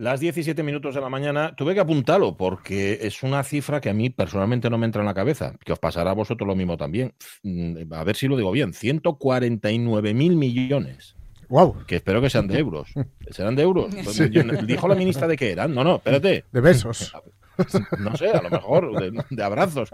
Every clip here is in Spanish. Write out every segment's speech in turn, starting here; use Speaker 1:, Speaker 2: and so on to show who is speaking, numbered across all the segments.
Speaker 1: Las 17 minutos de la mañana, tuve que apuntarlo porque es una cifra que a mí personalmente no me entra en la cabeza, que os pasará a vosotros lo mismo también. Mm, a ver si lo digo bien, 149 mil millones.
Speaker 2: Wow.
Speaker 1: Que espero que sean de euros. ¿Serán de euros? Pues Dijo la ministra de qué eran. No, no, espérate.
Speaker 2: De besos.
Speaker 1: No sé, a lo mejor de, abrazos.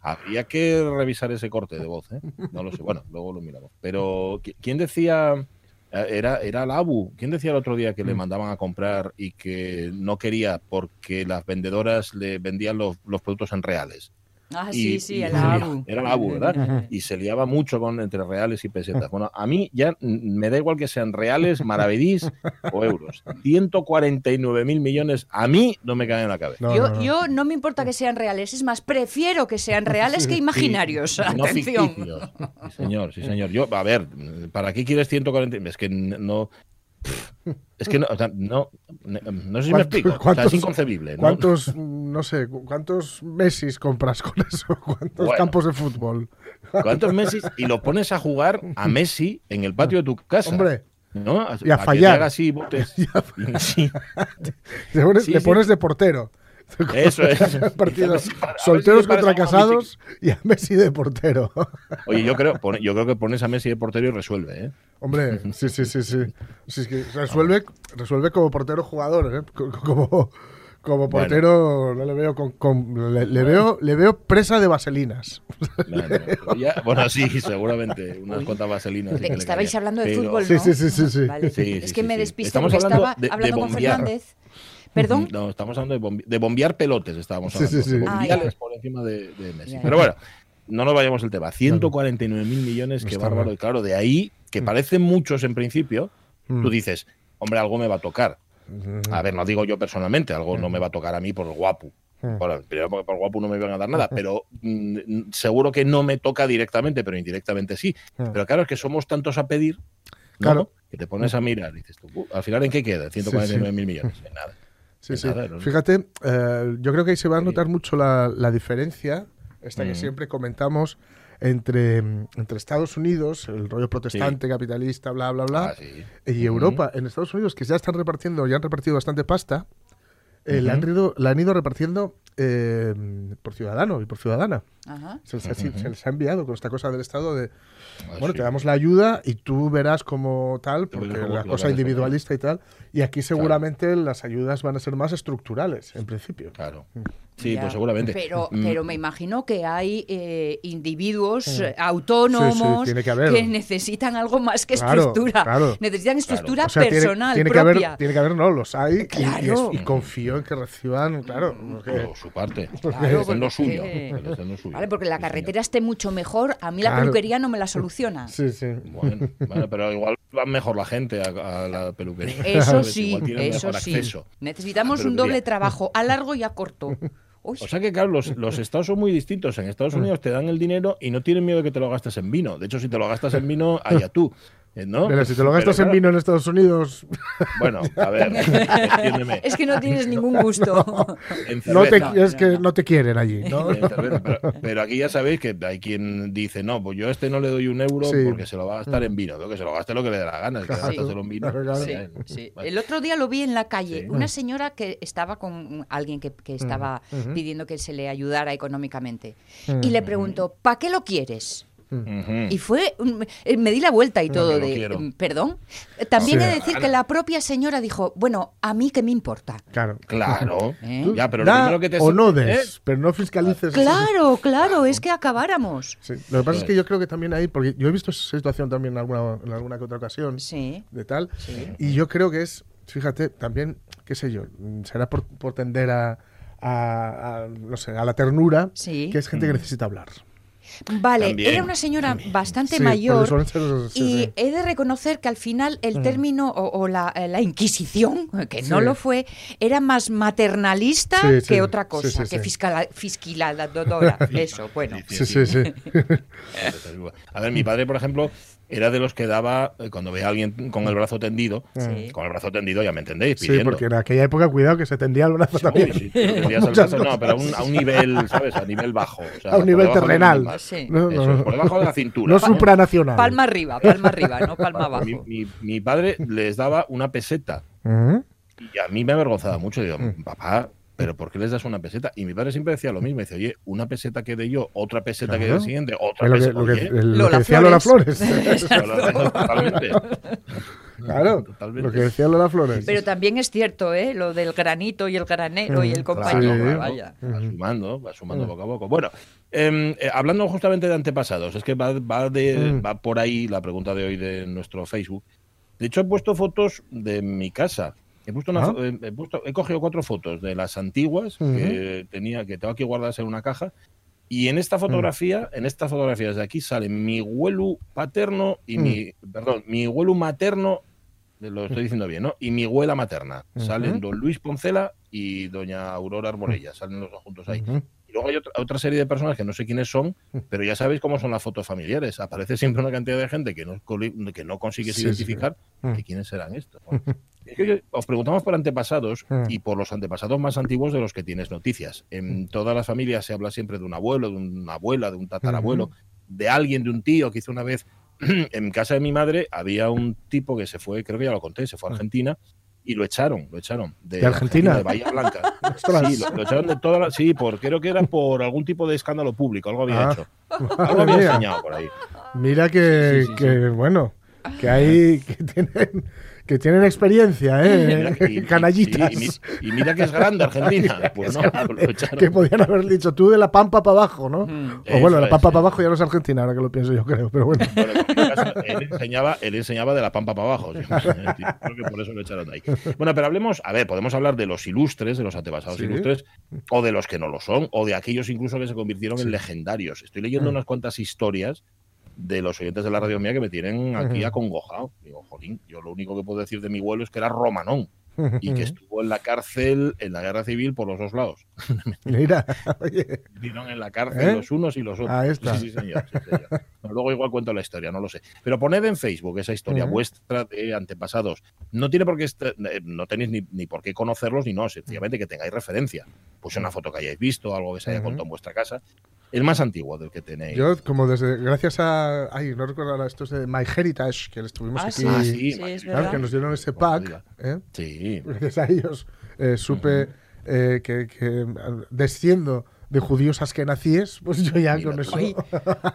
Speaker 1: Habría que revisar ese corte de voz, ¿eh? No lo sé. Bueno, luego lo miramos. Pero, ¿quién decía era, era el Abu. ¿Quién decía el otro día que le mm. mandaban a comprar y que no quería porque las vendedoras le vendían los, los productos en reales?
Speaker 3: Ah, sí, sí, el ABU.
Speaker 1: Era el ABU, ¿verdad? Y se liaba mucho con entre reales y pesetas. Bueno, a mí ya me da igual que sean reales, maravedís o euros. 149 mil millones a mí no me caen en la cabeza.
Speaker 3: yo, no, yo, no me importa que sean reales, es más, prefiero que sean reales que imaginarios. Atención.
Speaker 1: sí, señor, sí, señor. Yo, a ver, ¿para qué quieres 140? Es que no es que no, no, no sé si me explico. es inconcebible. ¿no?
Speaker 2: ¿Cuántos, no sé, cuántos Messi compras con eso? ¿Cuántos campos de fútbol?
Speaker 1: ¿Cuántos Messi? Y lo pones a jugar a Messi en el patio de tu casa.
Speaker 2: Hombre.
Speaker 1: ¿no?
Speaker 2: Y a, fallar.
Speaker 1: así, botes.
Speaker 2: Sí. Le pones de portero.
Speaker 1: Eso es.
Speaker 2: Partido. Solteros contra casados y a Messi de portero.
Speaker 1: Oye, yo creo, yo creo que pones a Messi de portero y resuelve, ¿eh?
Speaker 2: Hombre, sí, sí, sí, sí. resuelve, resuelve como portero jugador, ¿eh? Como, como portero no le veo con, le, veo le veo presa de vaselinas.
Speaker 1: Bueno, sí, seguramente unas cuantas vaselinas.
Speaker 3: estabais hablando de fútbol, ¿no?
Speaker 2: Sí, sí, sí, sí.
Speaker 3: es que me despisto Estamos hablando estaba de, hablando con Fernández. ¿Perdón?
Speaker 1: No, estamos hablando de, bombear pelotes, estábamos hablando. Sí, sí, Bombiales por encima de, Messi. Pero bueno, no nos vayamos el tema. 149 mil millones, qué bárbaro. Y claro, de ahí, que mm. parecen muchos en principio, tú mm. dices, hombre, algo me va a tocar. A ver, no digo yo personalmente, algo no me va a tocar a mí por el guapo. Bueno, primero porque por guapo no me van a dar nada, pero mm, seguro que no me toca directamente, pero indirectamente sí. Pero claro, es que somos tantos a pedir, claro. que te pones a mirar y dices tú, al final ¿en qué queda? 149 mil millones. En nada.
Speaker 2: Sí, sí. Fíjate, eh, yo creo que ahí se va a notar mucho la, diferencia, esta que siempre comentamos, entre, entre Estados Unidos, el rollo protestante, capitalista, bla, bla, bla, ah, y Europa. En Estados Unidos, que ya están repartiendo, ya han repartido bastante pasta, eh, la, han ido, la, han ido, repartiendo eh, por ciudadano y por ciudadana. Se, les ha, enviado con esta cosa del Estado de, bueno, te damos la ayuda y tú verás como tal, porque la cosa individualista y tal. Y aquí seguramente las ayudas van a ser más estructurales, en principio.
Speaker 1: Claro. Mm. Sí, pues seguramente.
Speaker 3: Pero, mm. pero me imagino que hay eh, individuos eh, autónomos que, necesitan algo más que estructura. Necesitan estructura personal
Speaker 2: tiene,
Speaker 3: propia.
Speaker 2: Que haber, tiene que haber, no, los hay y, confío en que reciban, claro.
Speaker 1: su parte. Claro, es lo suyo.
Speaker 3: Vale, porque la carretera esté mucho mejor, a mí la peluquería no me la soluciona.
Speaker 2: Sí, sí.
Speaker 1: Bueno, pero igual va mejor la gente a, la peluquería.
Speaker 3: Eso sí, eso sí. Necesitamos un doble trabajo, a largo y a corto.
Speaker 1: O sea que, claro, los, estados son muy distintos. En Estados Unidos te dan el dinero y no tienen miedo de que te lo gastes en vino. De hecho, si te lo gastas en vino, allá tú. Eh, ¿no?
Speaker 2: Pero si te lo gastas en vino en Estados Unidos.
Speaker 1: Bueno, a ver, entiéndeme.
Speaker 3: Es que no tienes ningún gusto.
Speaker 2: No, te, es que no te quieren allí. ¿no?
Speaker 1: pero, aquí ya sabéis que hay quien dice, no, pues yo a este no le doy un euro porque se lo va a gastar en vino. Que se lo gaste lo que le dé la gana, que en vino.
Speaker 3: El otro día lo vi en la calle, una señora que estaba con alguien que, estaba pidiendo que se le ayudara económicamente. Y le preguntó, ¿para qué lo quieres? Y fue, eh, me di la vuelta y todo de, mm, perdón. También he de decir que la propia señora dijo, bueno, a mí qué me importa.
Speaker 2: Claro.
Speaker 1: Claro. ¿Eh?
Speaker 2: Ya, pero lo que te o no des, ¿eh? pero no fiscalices.
Speaker 3: Claro, claro, es que acabáramos.
Speaker 2: Lo que pasa es que yo creo que también ahí, porque yo he visto esa situación también en alguna, en alguna que otra ocasión, sí. de tal, y yo creo que es, fíjate, también, qué sé yo, será por, por tender a, a, no sé, a la ternura, que es gente que mm. necesita hablar.
Speaker 3: Vale, era una señora bastante mayor y he de reconocer que al final el mm. término o, la, Inquisición, que no lo fue, era más maternalista que otra cosa, que fiscal, fiscaladora. Eso, bueno.
Speaker 2: Sí, sí, sí.
Speaker 1: A ver, mi padre, por ejemplo, era de los que daba, eh, cuando veía a alguien con el brazo tendido, con el brazo tendido, ya me entendéis,
Speaker 2: pidiendo. Sí, porque en aquella época, cuidado, que se tendía el brazo también.
Speaker 1: Sí, el brazo, no, pero a un, a un, nivel, ¿sabes? A nivel bajo.
Speaker 2: a un nivel terrenal.
Speaker 1: por debajo de la cintura.
Speaker 2: No supranacional.
Speaker 3: Palma arriba, palma arriba, no palma abajo.
Speaker 1: Mi, mi, padre les daba una peseta. Y a mí me avergonzaba mucho. Digo, mm. papá, ¿pero por qué les das una peseta? Y mi padre siempre decía lo mismo. Dice, oye, una peseta que de yo, otra peseta que de el siguiente, otra peseta.
Speaker 2: Lo que, lo que decía Lola Flores.
Speaker 1: Totalmente.
Speaker 2: Claro, Totalmente. lo que decía Lola Flores.
Speaker 3: Pero también es cierto, ¿eh? Lo del granito y el granero y el compañero. vaya.
Speaker 1: Va sumando, va sumando poco a poco. Bueno, em, eh, hablando justamente de antepasados, es que va, va, de, va por ahí la pregunta de hoy de nuestro Facebook. De hecho, he puesto fotos de mi casa. He, puesto una, ah. eh, he, puesto, he, cogido cuatro fotos de las antiguas que tenía, que tengo aquí guardadas en una caja. Y en esta fotografía, en estas fotografías de aquí, sale mi abuelo paterno y mi, perdón, mi abuelo materno lo estoy diciendo bien, ¿no? Y mi abuela materna. Salen don Luis Poncela y doña Aurora Arborella, salen los dos juntos ahí. Y luego hay otra, serie de personas que no sé quiénes son, pero ya sabéis cómo son las fotos familiares. Aparece siempre una cantidad de gente que no, que no consigues identificar. ¿Quiénes serán estos? os preguntamos por antepasados y por los antepasados más antiguos de los que tienes noticias. En todas las familias se habla siempre de un abuelo, de una abuela, de un tatarabuelo, de alguien, de un tío que hizo una vez en casa de mi madre había un tipo que se fue, creo que ya lo conté, se fue a Argentina y lo echaron, lo echaron.
Speaker 2: ¿De, Argentina?
Speaker 1: De Bahía Blanca. sí, lo, echaron de toda la, Sí, por, creo que era por algún tipo de escándalo público, algo había ah. hecho. Algo había enseñado por ahí.
Speaker 2: Mira que, que bueno, que hay que tienen que tienen experiencia, ¿eh? Canallitas.
Speaker 1: Y, mira que es grande Argentina. Pues no,
Speaker 2: que podían haber dicho tú de la pampa para abajo, ¿no? Mm. O bueno, la pampa para abajo ya no es Argentina, ahora que lo pienso yo creo, pero bueno.
Speaker 1: él, enseñaba, él enseñaba de la pampa para abajo. Creo que por eso lo echaron ahí. Bueno, pero hablemos, a ver, podemos hablar de los ilustres, de los antepasados ilustres, o de los que no lo son, o de aquellos incluso que se convirtieron en legendarios. Estoy leyendo mm. unas cuantas historias de los oyentes de la radio mía que me tienen aquí acongojado. Digo, jolín, yo lo único que puedo decir de mi vuelo es que era romanón y que estuvo en la cárcel en la guerra civil por los dos lados.
Speaker 2: Mira, oye.
Speaker 1: Vieron en la cárcel ¿Eh? los unos y los otros.
Speaker 2: Ahí está.
Speaker 1: Sí, señor. luego igual cuento la historia, no lo sé. Pero poned en Facebook esa historia vuestra de antepasados. No tiene por qué eh, no tenéis ni, ni, por qué conocerlos ni no, sencillamente que tengáis referencia. Pues una foto que hayáis visto, algo que se haya contado en vuestra casa el más antiguo del que tenéis.
Speaker 2: Yo, como desde, gracias a, ay, no recuerdo ahora, estos de My Heritage, que estuvimos ah, aquí,
Speaker 1: ah, sí,
Speaker 2: que nos dieron ese pack, ¿eh?
Speaker 1: sí.
Speaker 2: gracias a ellos, eh, supe eh, que, que, desciendo de judíos askenazíes, pues yo ya con eso.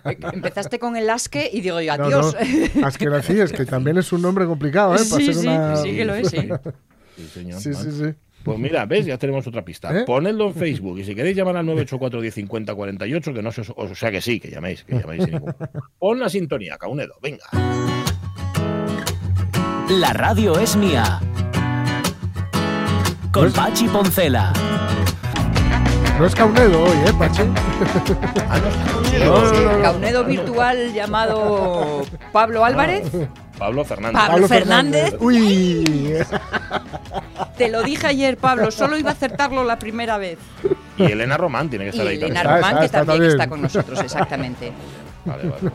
Speaker 3: empezaste con el asque y digo yo, adiós.
Speaker 2: No, Askenazíes, que también es un nombre complicado, ¿eh?
Speaker 3: Sí, sí, sí que lo es, sí.
Speaker 1: Sí, señor.
Speaker 2: Sí, sí, sí.
Speaker 1: Pues mira, ves, ya tenemos otra pista. ¿Eh? Ponedlo en Facebook y si queréis llamar al 984 1050 48, que no se o sea que sí, que llaméis, que llaméis sin ningún... Pon la sintonía, Caunedo, venga.
Speaker 4: La radio es mía. Con Pachi Poncela.
Speaker 2: No es Caunedo hoy, ¿eh, Pachi?
Speaker 3: Ah, no, Caunedo virtual llamado Pablo Álvarez.
Speaker 1: Pablo Fernández.
Speaker 3: Pablo, Fernández.
Speaker 2: Uy.
Speaker 3: Te lo dije ayer, Pablo, solo iba a acertarlo la primera vez.
Speaker 1: Y Elena Román tiene que estar ahí.
Speaker 3: Elena Román, que también está con nosotros, exactamente.
Speaker 1: Vale, vale, vale.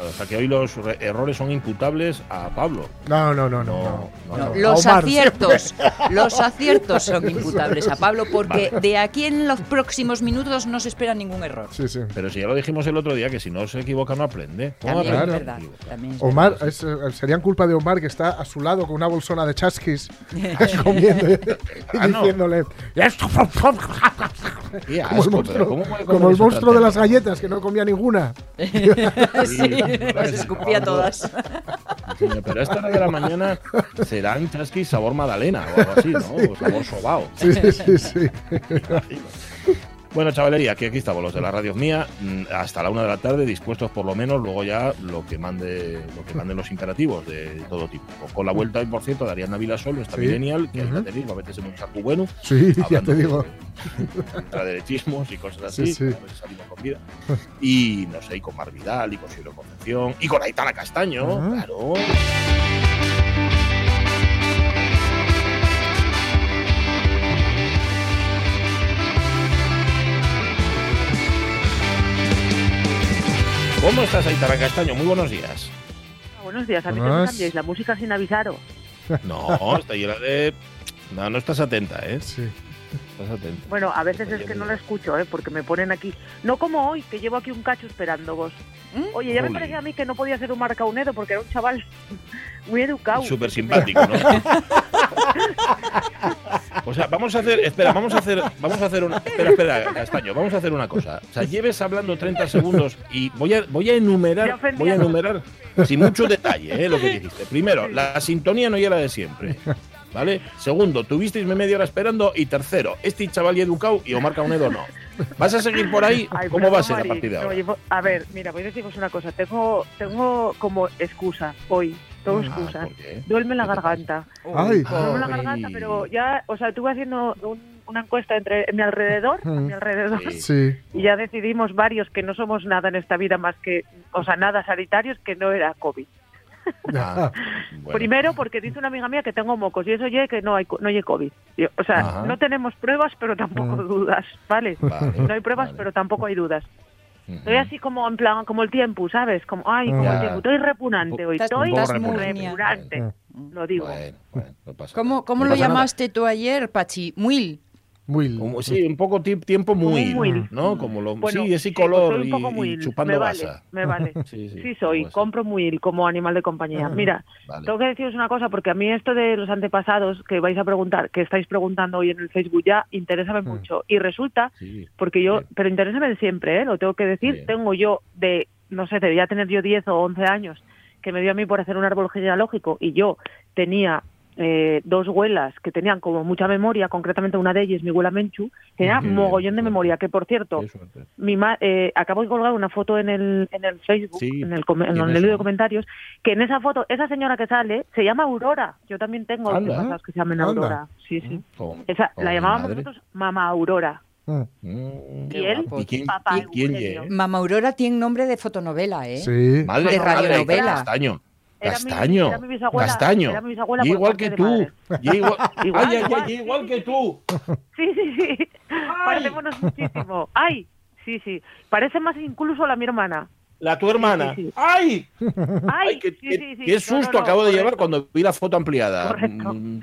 Speaker 1: O sea que hoy los errores son imputables a Pablo.
Speaker 2: No, no, no, no.
Speaker 3: los aciertos, los aciertos son imputables a Pablo porque de aquí en los próximos minutos no se espera ningún error.
Speaker 2: Sí, sí.
Speaker 1: Pero si ya lo dijimos el otro día que si no se equivoca no aprende.
Speaker 3: También es verdad.
Speaker 2: Omar, es, eh, serían culpa de Omar que está a su lado con una bolsona de chasquis comiendo y ah, diciéndole como el monstruo, como el monstruo de las galletas que no comía ninguna.
Speaker 3: sí, las escupía todas.
Speaker 1: pero esta hora de la mañana serán chasquis sabor magdalena o algo así, ¿no? O sabor sobao.
Speaker 2: Sí, sí, sí.
Speaker 1: Bueno, chavalería, aquí, aquí estamos, los de la radio mía, mm, hasta la una de la tarde, dispuestos por lo menos, luego ya lo que mande, lo que manden los imperativos de todo tipo. Con la vuelta, por cierto, de Ariadna Vilasol, esta millennial, que uh -huh. hay que a veces en un saco bueno.
Speaker 2: Sí, ya te digo.
Speaker 1: derechismos y cosas así, sí, sí. a ver si salimos con vida. Y no sé, y con Mar Vidal, y con Silvio Concepción, y con Aitana Castaño, uh -huh. claro. ¿Cómo estás, Aitana Castaño? Muy buenos días.
Speaker 5: Buenos días, a mí no me cambiéis la música sin avisaros.
Speaker 1: No, está llena de... No, no estás atenta, ¿eh?
Speaker 2: Sí.
Speaker 1: Estás atenta.
Speaker 5: Bueno, a veces es que no la escucho, ¿eh? Porque me ponen aquí... No como hoy, que llevo aquí un cacho esperando vos. ¿Mm? Oye, ya me parecía a mí que no podía ser un marcaunedo porque era un chaval muy educado.
Speaker 1: Súper simpático, ¿no? O sea, vamos a hacer, espera, vamos a hacer, vamos a hacer una, espera, espera, Castaño, vamos a hacer una cosa. O sea, lleves hablando 30 segundos y voy a, voy a enumerar, voy a enumerar sin mucho detalle, ¿eh? lo que dijiste. Primero, la sintonía no era de siempre. ¿Vale? Segundo, tuvisteis media hora esperando. Y tercero, este chaval y educado y Omar Caunedo no. ¿Vas a seguir por ahí? ¿Cómo va a ser la partida?
Speaker 5: a ver, mira, voy a deciros una cosa. Tengo, tengo como excusa hoy. Tengo ah, excusa. Duerme la garganta.
Speaker 2: Ay.
Speaker 5: Duerme la garganta, pero ya, o sea, estuve haciendo una encuesta entre en mi alrededor, en mi alrededor
Speaker 2: sí.
Speaker 5: y ya decidimos varios que no somos nada en esta vida más que, o sea, nada sanitarios, que no era COVID. Ah, Primero porque dice una amiga mía que tengo mocos y eso ya que no hay no hay COVID. o sea, no tenemos pruebas pero tampoco mm. dudas, ¿vale? No hay pruebas pero tampoco hay dudas. Estoy así como en plan, como el tiempo, ¿sabes? Como, ay, como el tiempo. Estoy repugnante hoy. Estoy repugnante. Lo digo.
Speaker 3: ¿Cómo, cómo lo llamaste tú ayer, Pachi? Muil.
Speaker 2: Muy
Speaker 1: como, sí, un poco tiempo muy, ¿no? Como lo, sí, ese color y, chupando
Speaker 5: me vale, Me vale. sí, sí, soy, compro muy como animal de compañía. Mira, tengo que deciros una cosa, porque a mí esto de los antepasados que vais a preguntar, que estáis preguntando hoy en el Facebook ya, interesa mm. mucho. Y resulta, porque yo, pero interésame siempre, ¿eh? lo tengo que decir, tengo yo de, no sé, debería tener yo 10 o 11 años, que me dio a mí por hacer un árbol genealógico y yo tenía eh, dos abuelas que tenían como mucha memoria, concretamente una de ellas, mi abuela Menchu, tenía mogollón de memoria, que por cierto, mi eh, acabo de colgar una foto en el, en el Facebook, en el, en el libro de comentarios, que en esa foto, esa señora que sale, se llama Aurora. Yo también tengo antepasados que se llaman Aurora. Sí, sí. Mm, esa, la llamábamos nosotros Mamá Aurora. Mm. Y él,
Speaker 1: quién, papá
Speaker 3: Mamá Aurora tiene nombre de fotonovela, ¿eh?
Speaker 2: Sí.
Speaker 3: de radionovela.
Speaker 1: Castaño. Castaño. igual que tú. igual, igual, igual que tú.
Speaker 5: Sí, sí, sí. Parecémonos muchísimo. Ay, sí, sí. Parece más incluso la mi hermana.
Speaker 1: La tu hermana. ¡Ay! ¡Ay! qué, susto acabo de llevar cuando vi la foto ampliada.
Speaker 5: Mm,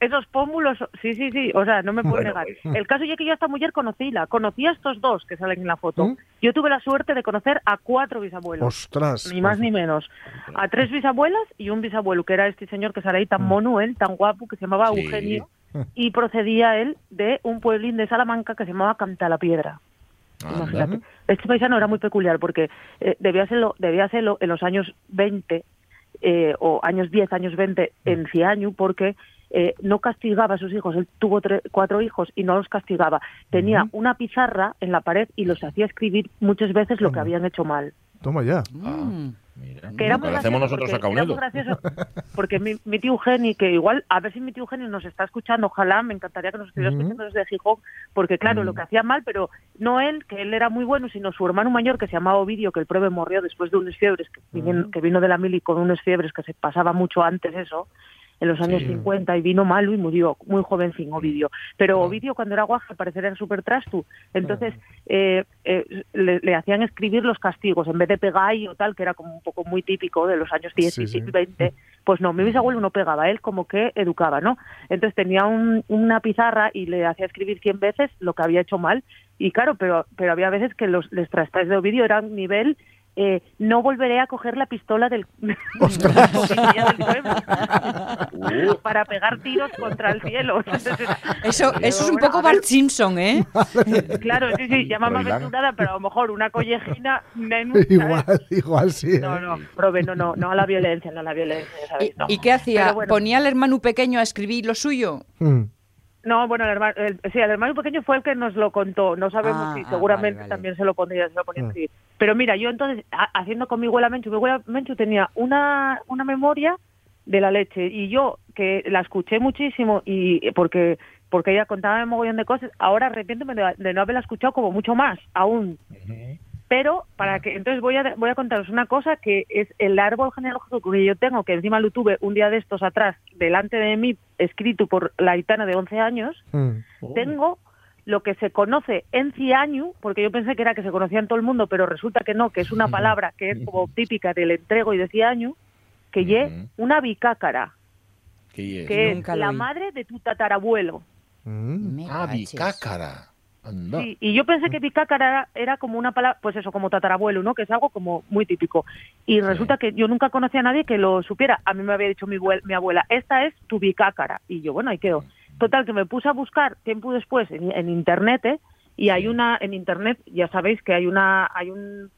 Speaker 5: esos, pómulos, sí, sí, sí. O sea, no me puedo negar. El caso es que yo esta mujer conocí la. Conocí a estos dos que salen en la foto. ¿Mm? Yo tuve la suerte de conocer a cuatro bisabuelos.
Speaker 2: ¡Ostras!
Speaker 5: Ni más ni menos. A tres bisabuelas y un bisabuelo, que era este señor que sale ahí tan mm. mono, él, tan guapo, que se llamaba Eugenio. Y procedía él de un pueblín de Salamanca que se llamaba Cantalapiedra. Imagínate. Este paisano era muy peculiar porque eh, debía, hacerlo, debía hacerlo en los años 20 eh, o años 10, años 20 en Ciañu porque eh, no castigaba a sus hijos. Él tuvo cuatro hijos y no los castigaba. Tenía una pizarra en la pared y los hacía escribir muchas veces lo que habían hecho mal.
Speaker 2: Toma ya.
Speaker 1: Ah. Que era muy hacemos nosotros
Speaker 5: a porque mi, mi, tío Eugenio, que igual, a ver si mi tío Eugenio nos está escuchando, ojalá, me encantaría que nos estuviera escuchando desde Gijón, porque claro, lo que hacía mal, pero no él, que él era muy bueno, sino su hermano mayor, que se llamaba Ovidio, que el prove murió después de unas fiebres, que, que vino de la mili con unas fiebres que se pasaba mucho antes eso, en los años 50 y vino malo y murió muy joven sin Ovidio. Pero Ovidio cuando era guaje parecer era súper trastu. Entonces eh, eh, le, hacían escribir los castigos en vez de pegar o tal, que era como un poco muy típico de los años 10 y 20. Pues no, mi bisabuelo no pegaba, él como que educaba, ¿no? Entonces tenía una pizarra y le hacía escribir 100 veces lo que había hecho mal. Y claro, pero, pero había veces que los les de Ovidio eran nivel eh, no volveré a coger la pistola del, para pegar tiros contra el cielo.
Speaker 3: Eso, eso es un poco Bart Simpson, ¿eh?
Speaker 5: Claro, sí, sí, llama más aventurada, pero a lo mejor una collejina menos.
Speaker 2: Igual, igual sí.
Speaker 5: No, ¿eh? no, prove, no, no, no a la violencia, no a la violencia, ¿sabes?
Speaker 3: ¿Y, qué hacía? ¿Ponía al hermano pequeño a escribir lo suyo? Mm.
Speaker 5: No, bueno, el hermano, sí, el hermano pequeño fue el que nos lo contó. No sabemos ah, si ah, seguramente también se lo pondría, se lo ponía mm. Pero mira, yo entonces, haciendo con mi abuela Menchu, mi abuela Menchu tenía una, una memoria de la leche y yo que la escuché muchísimo y porque porque ella contaba un mogollón de cosas, ahora arrepiéntome de, no haberla escuchado como mucho más aún. Pero para que entonces voy a voy a contaros una cosa que es el árbol genealógico que yo tengo, que encima lo tuve un día de estos atrás delante de mí, escrito por la gitana de 11 años. Mm. Tengo lo que se conoce en Ciañu, porque yo pensé que era que se conocía en todo el mundo, pero resulta que no, que es una palabra que es como típica del entrego y de Ciañu, que ye una bicácara, que es la madre de tu tatarabuelo.
Speaker 1: Mm. Ah, bicácara.
Speaker 5: Sí, y yo pensé que bicácara era, como una palabra, pues eso, como tatarabuelo, ¿no? Que es algo como muy típico. Y resulta que yo nunca conocí a nadie que lo supiera. A mí me había dicho mi, mi abuela, esta es tu bicácara. Y yo, bueno, ahí quedó. Total, que me puse a buscar tiempo después en, internet, ¿eh? Y hay una, en internet, ya sabéis que hay una, hay un,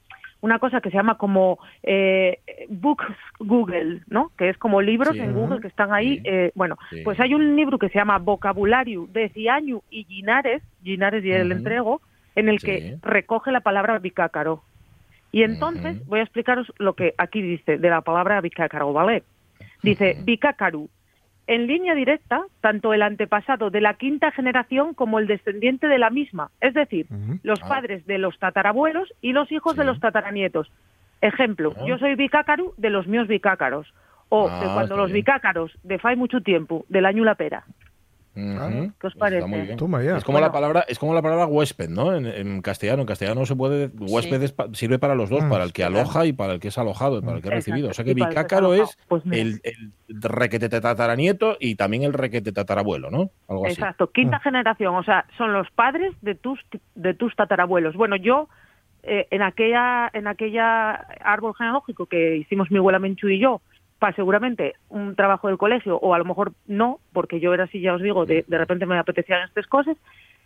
Speaker 5: una cosa que se llama como eh, Books Google, ¿no? Que es como libros en Google que están ahí. Eh, bueno, pues hay un libro que se llama Vocabulario de Ciaño y Ginares, Ginares y el entrego, en el que recoge la palabra bicácaro. Y entonces voy a explicaros lo que aquí dice de la palabra bicácaro, ¿vale? Dice bicácaro en línea directa tanto el antepasado de la quinta generación como el descendiente de la misma, es decir, los ah. padres de los tatarabuelos y los hijos de los tataranietos. Ejemplo, ah. yo soy bicácaro de los míos bicácaros, o de ah, cuando los bicácaros de fai mucho tiempo, del año la pera. ¿Qué os parece?
Speaker 1: Es como la palabra, es como la palabra huésped, ¿no? En, castellano, en castellano se puede huésped sirve para los dos, mm. para el que aloja y para el que es alojado, y para el que ha recibido. O sea que bicácaro es pues el, el, requete tataranieto y también el requete tatarabuelo, ¿no?
Speaker 5: Algo Exacto, quinta mm. generación, o sea, son los padres de tus de tus tatarabuelos. Bueno, yo eh, en aquella en aquella árbol genealógico que hicimos mi abuela Menchu y yo, para seguramente un trabajo del colegio, o a lo mejor no, porque yo era así, ya os digo, de, de repente me apetecían estas cosas,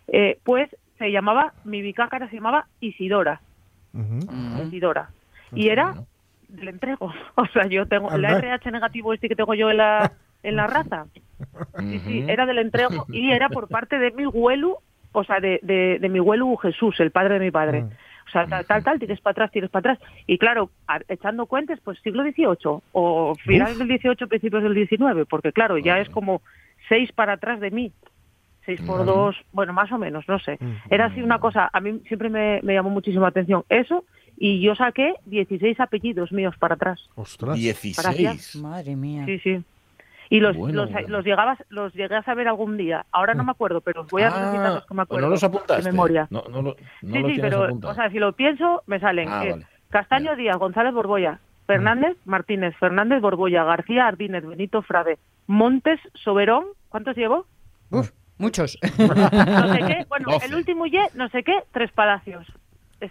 Speaker 5: eh, pues se llamaba, mi bicácara se llamaba Isidora. Isidora. Y era del entrego. O sea, yo tengo el RH negativo este que tengo yo en la, en la raza. Sí, sí, era del entrego y era por parte de mi abuelo, o sea, de, de, mi abuelo Jesús, el padre de mi padre. Mm. O sea, tal, tal, tal, tires para atrás, tires para atrás. Y claro, echando cuentas, pues siglo XVIII o finales del XVIII, principios del XIX, porque claro, ya es como seis para atrás de mí. Seis por dos, bueno, más o menos, no sé. Era así una cosa, a mí siempre me, llamó muchísimo la atención eso, y yo saqué 16 apellidos míos para atrás.
Speaker 1: ¡Ostras! 16.
Speaker 3: Madre mía.
Speaker 5: Sí, sí. Y los, los, los, llegabas, los llegué a saber algún día. Ahora no me acuerdo, pero os voy a
Speaker 1: ah,
Speaker 5: los que me acuerdo.
Speaker 1: No los apuntaste.
Speaker 5: De memoria.
Speaker 1: No, no,
Speaker 5: sí, sí, pero o sea, si lo pienso, me salen. Ah, Castaño Díaz, González Borboya, Fernández Martínez, Fernández Borboya, García Ardínez, Benito Frade, Montes Soberón. ¿Cuántos llevo?
Speaker 3: Uf, muchos.
Speaker 5: no sé qué. Bueno, el último Y, no sé qué, Tres Palacios.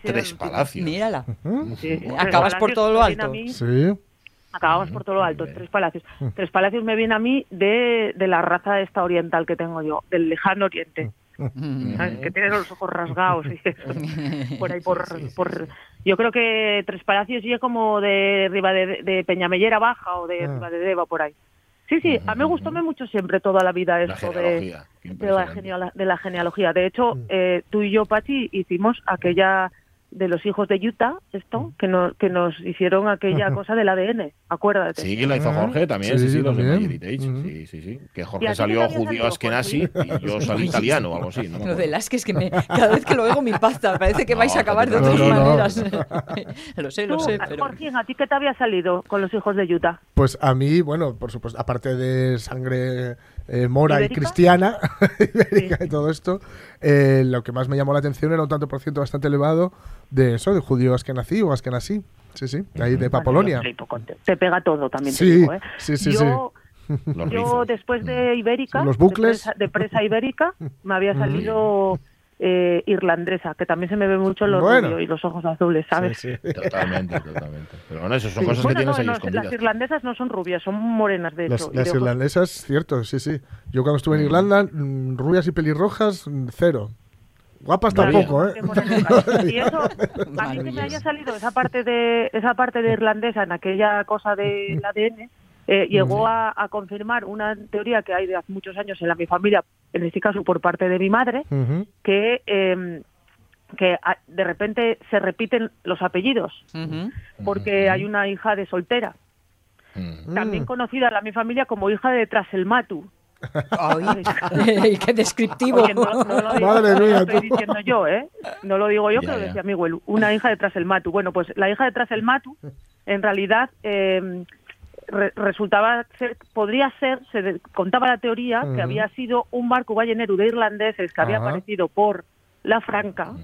Speaker 1: Tres Palacios.
Speaker 3: Mírala. Acabas por todo lo alto.
Speaker 2: Sí
Speaker 5: acabamos por todo lo alto, Tres Palacios. Tres Palacios me viene a mí de, de la raza esta oriental que tengo yo, del lejano oriente. Que tiene los ojos rasgados y por ahí por, por, yo creo que Tres Palacios sigue como de arriba de, de, Peñamellera Baja o de ah. arriba de Deva por ahí. Sí, sí, a mí me gustó mucho siempre toda la vida esto de, de, la de la genealogía. De hecho, mm. eh, tú y yo, Pachi, hicimos aquella de los hijos de Utah, esto, mm. que, no, que nos hicieron aquella cosa del ADN, acuérdate.
Speaker 1: Sí, la hizo Jorge también, sí, sí, los de sí, sí, sí. Que Jorge salió judío askenazi y yo salí italiano o algo así.
Speaker 3: lo del es que me, cada vez que lo oigo me impacta, parece que vais a acabar de otras maneras. lo sé, lo sé. Pero...
Speaker 5: Jorge, ¿a ti qué te había salido con los hijos de Utah?
Speaker 2: Pues a mí, bueno, por supuesto, aparte de sangre eh, mora y cristiana, ibérica y todo esto, eh, lo que más me llamó la atención era un tanto por ciento bastante elevado de eso, de judío nací o askenazí. Sí, sí, de ahí de Papolonia.
Speaker 5: Te pega todo también. Sí, te digo, ¿eh?
Speaker 2: sí, sí,
Speaker 5: yo, yo después de Ibérica,
Speaker 2: los bucles,
Speaker 5: de presa, ibérica, me había salido eh, irlandesa, que también se me ve mucho los rubios y los ojos azules, ¿sabes?
Speaker 1: Sí, sí. Totalmente, totalmente. Pero bueno, eso son cosas que tienes ahí escondidas.
Speaker 5: Las irlandesas no son rubias, son morenas de
Speaker 2: hecho. Las, irlandesas, cierto, sí, sí. Yo cuando estuve en mm. Irlanda, mm, rubias y pelirrojas, mm, cero. Guapas tampoco, ¿eh?
Speaker 5: Y eso, a mí que me haya salido esa parte de esa parte de irlandesa en aquella cosa del ADN, eh, llegó a, confirmar una teoría que hay de hace muchos años en la mi familia, en este caso por parte de mi madre, que em, que de repente se repiten los apellidos, porque hay una hija de soltera, también mm. conocida en la mi familia como hija de Traselmatu.
Speaker 3: Ay, qué descriptivo.
Speaker 5: no, lo digo, estoy diciendo yo, ¿eh? No lo digo yo, lo decía mi abuelo. Una hija de Traselmatu. Bueno, pues la hija de Traselmatu, en realidad, eh, resultaba ser, podría ser, se contaba la teoría, que había sido un barco ballenero de irlandeses que había aparecido por la Franca.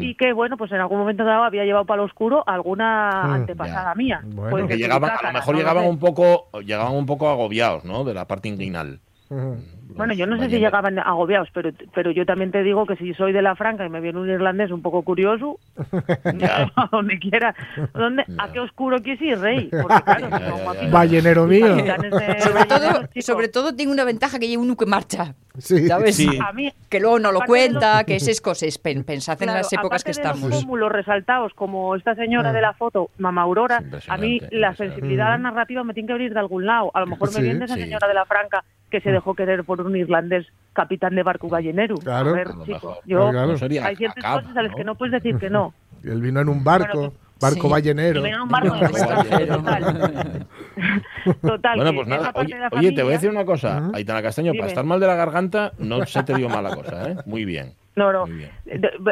Speaker 5: Y que, bueno, pues en algún momento dado había llevado para lo oscuro alguna antepasada mía.
Speaker 1: Bueno. a lo mejor llegaban un poco llegaban un poco agobiados, ¿no? De la parte inguinal.
Speaker 5: Bueno, yo no sé si llegaban agobiados, pero, pero yo también te digo que si soy de la Franca y me viene un irlandés un poco curioso, a donde quiera, ¿dónde, ¿a qué oscuro quieres ir, rey? Porque claro,
Speaker 2: Ballenero mío.
Speaker 3: Sobre todo, sobre todo tiene una ventaja que lleva uno que marcha.
Speaker 2: Sí,
Speaker 3: ¿sabes?
Speaker 2: sí.
Speaker 5: A mí,
Speaker 3: que luego no lo cuenta, que esas cosas, pensad en las épocas que
Speaker 5: de
Speaker 3: estamos.
Speaker 5: Los cúmulos resaltados, como esta señora de la foto, Mama Aurora, a mí la sensibilidad a la narrativa me tiene que venir de algún lado. A lo mejor me viene esa señora de la Franca que se dejó querer por un irlandés capitán de barco ballenero.
Speaker 2: Claro.
Speaker 5: A ver,
Speaker 1: A lo
Speaker 5: chico,
Speaker 1: mejor.
Speaker 5: yo,
Speaker 2: Claro.
Speaker 1: No sería
Speaker 5: hay ciertas
Speaker 1: acá,
Speaker 5: cosas a las
Speaker 1: ¿no?
Speaker 5: que no puedes decir que no.
Speaker 2: Él vino en un barco,
Speaker 5: Bueno,
Speaker 2: barco
Speaker 3: sí.
Speaker 2: ballenero.
Speaker 5: Y venga un barco total. Total,
Speaker 1: Bueno, pues nada, oye,
Speaker 5: la
Speaker 1: oye, te voy a
Speaker 5: familia-
Speaker 1: decir una cosa,
Speaker 2: Ujú.
Speaker 1: Aitana Castaño,
Speaker 5: Dime.
Speaker 1: para estar mal de la garganta no se te dio mala cosa, ¿eh? Muy bien.
Speaker 5: No, no.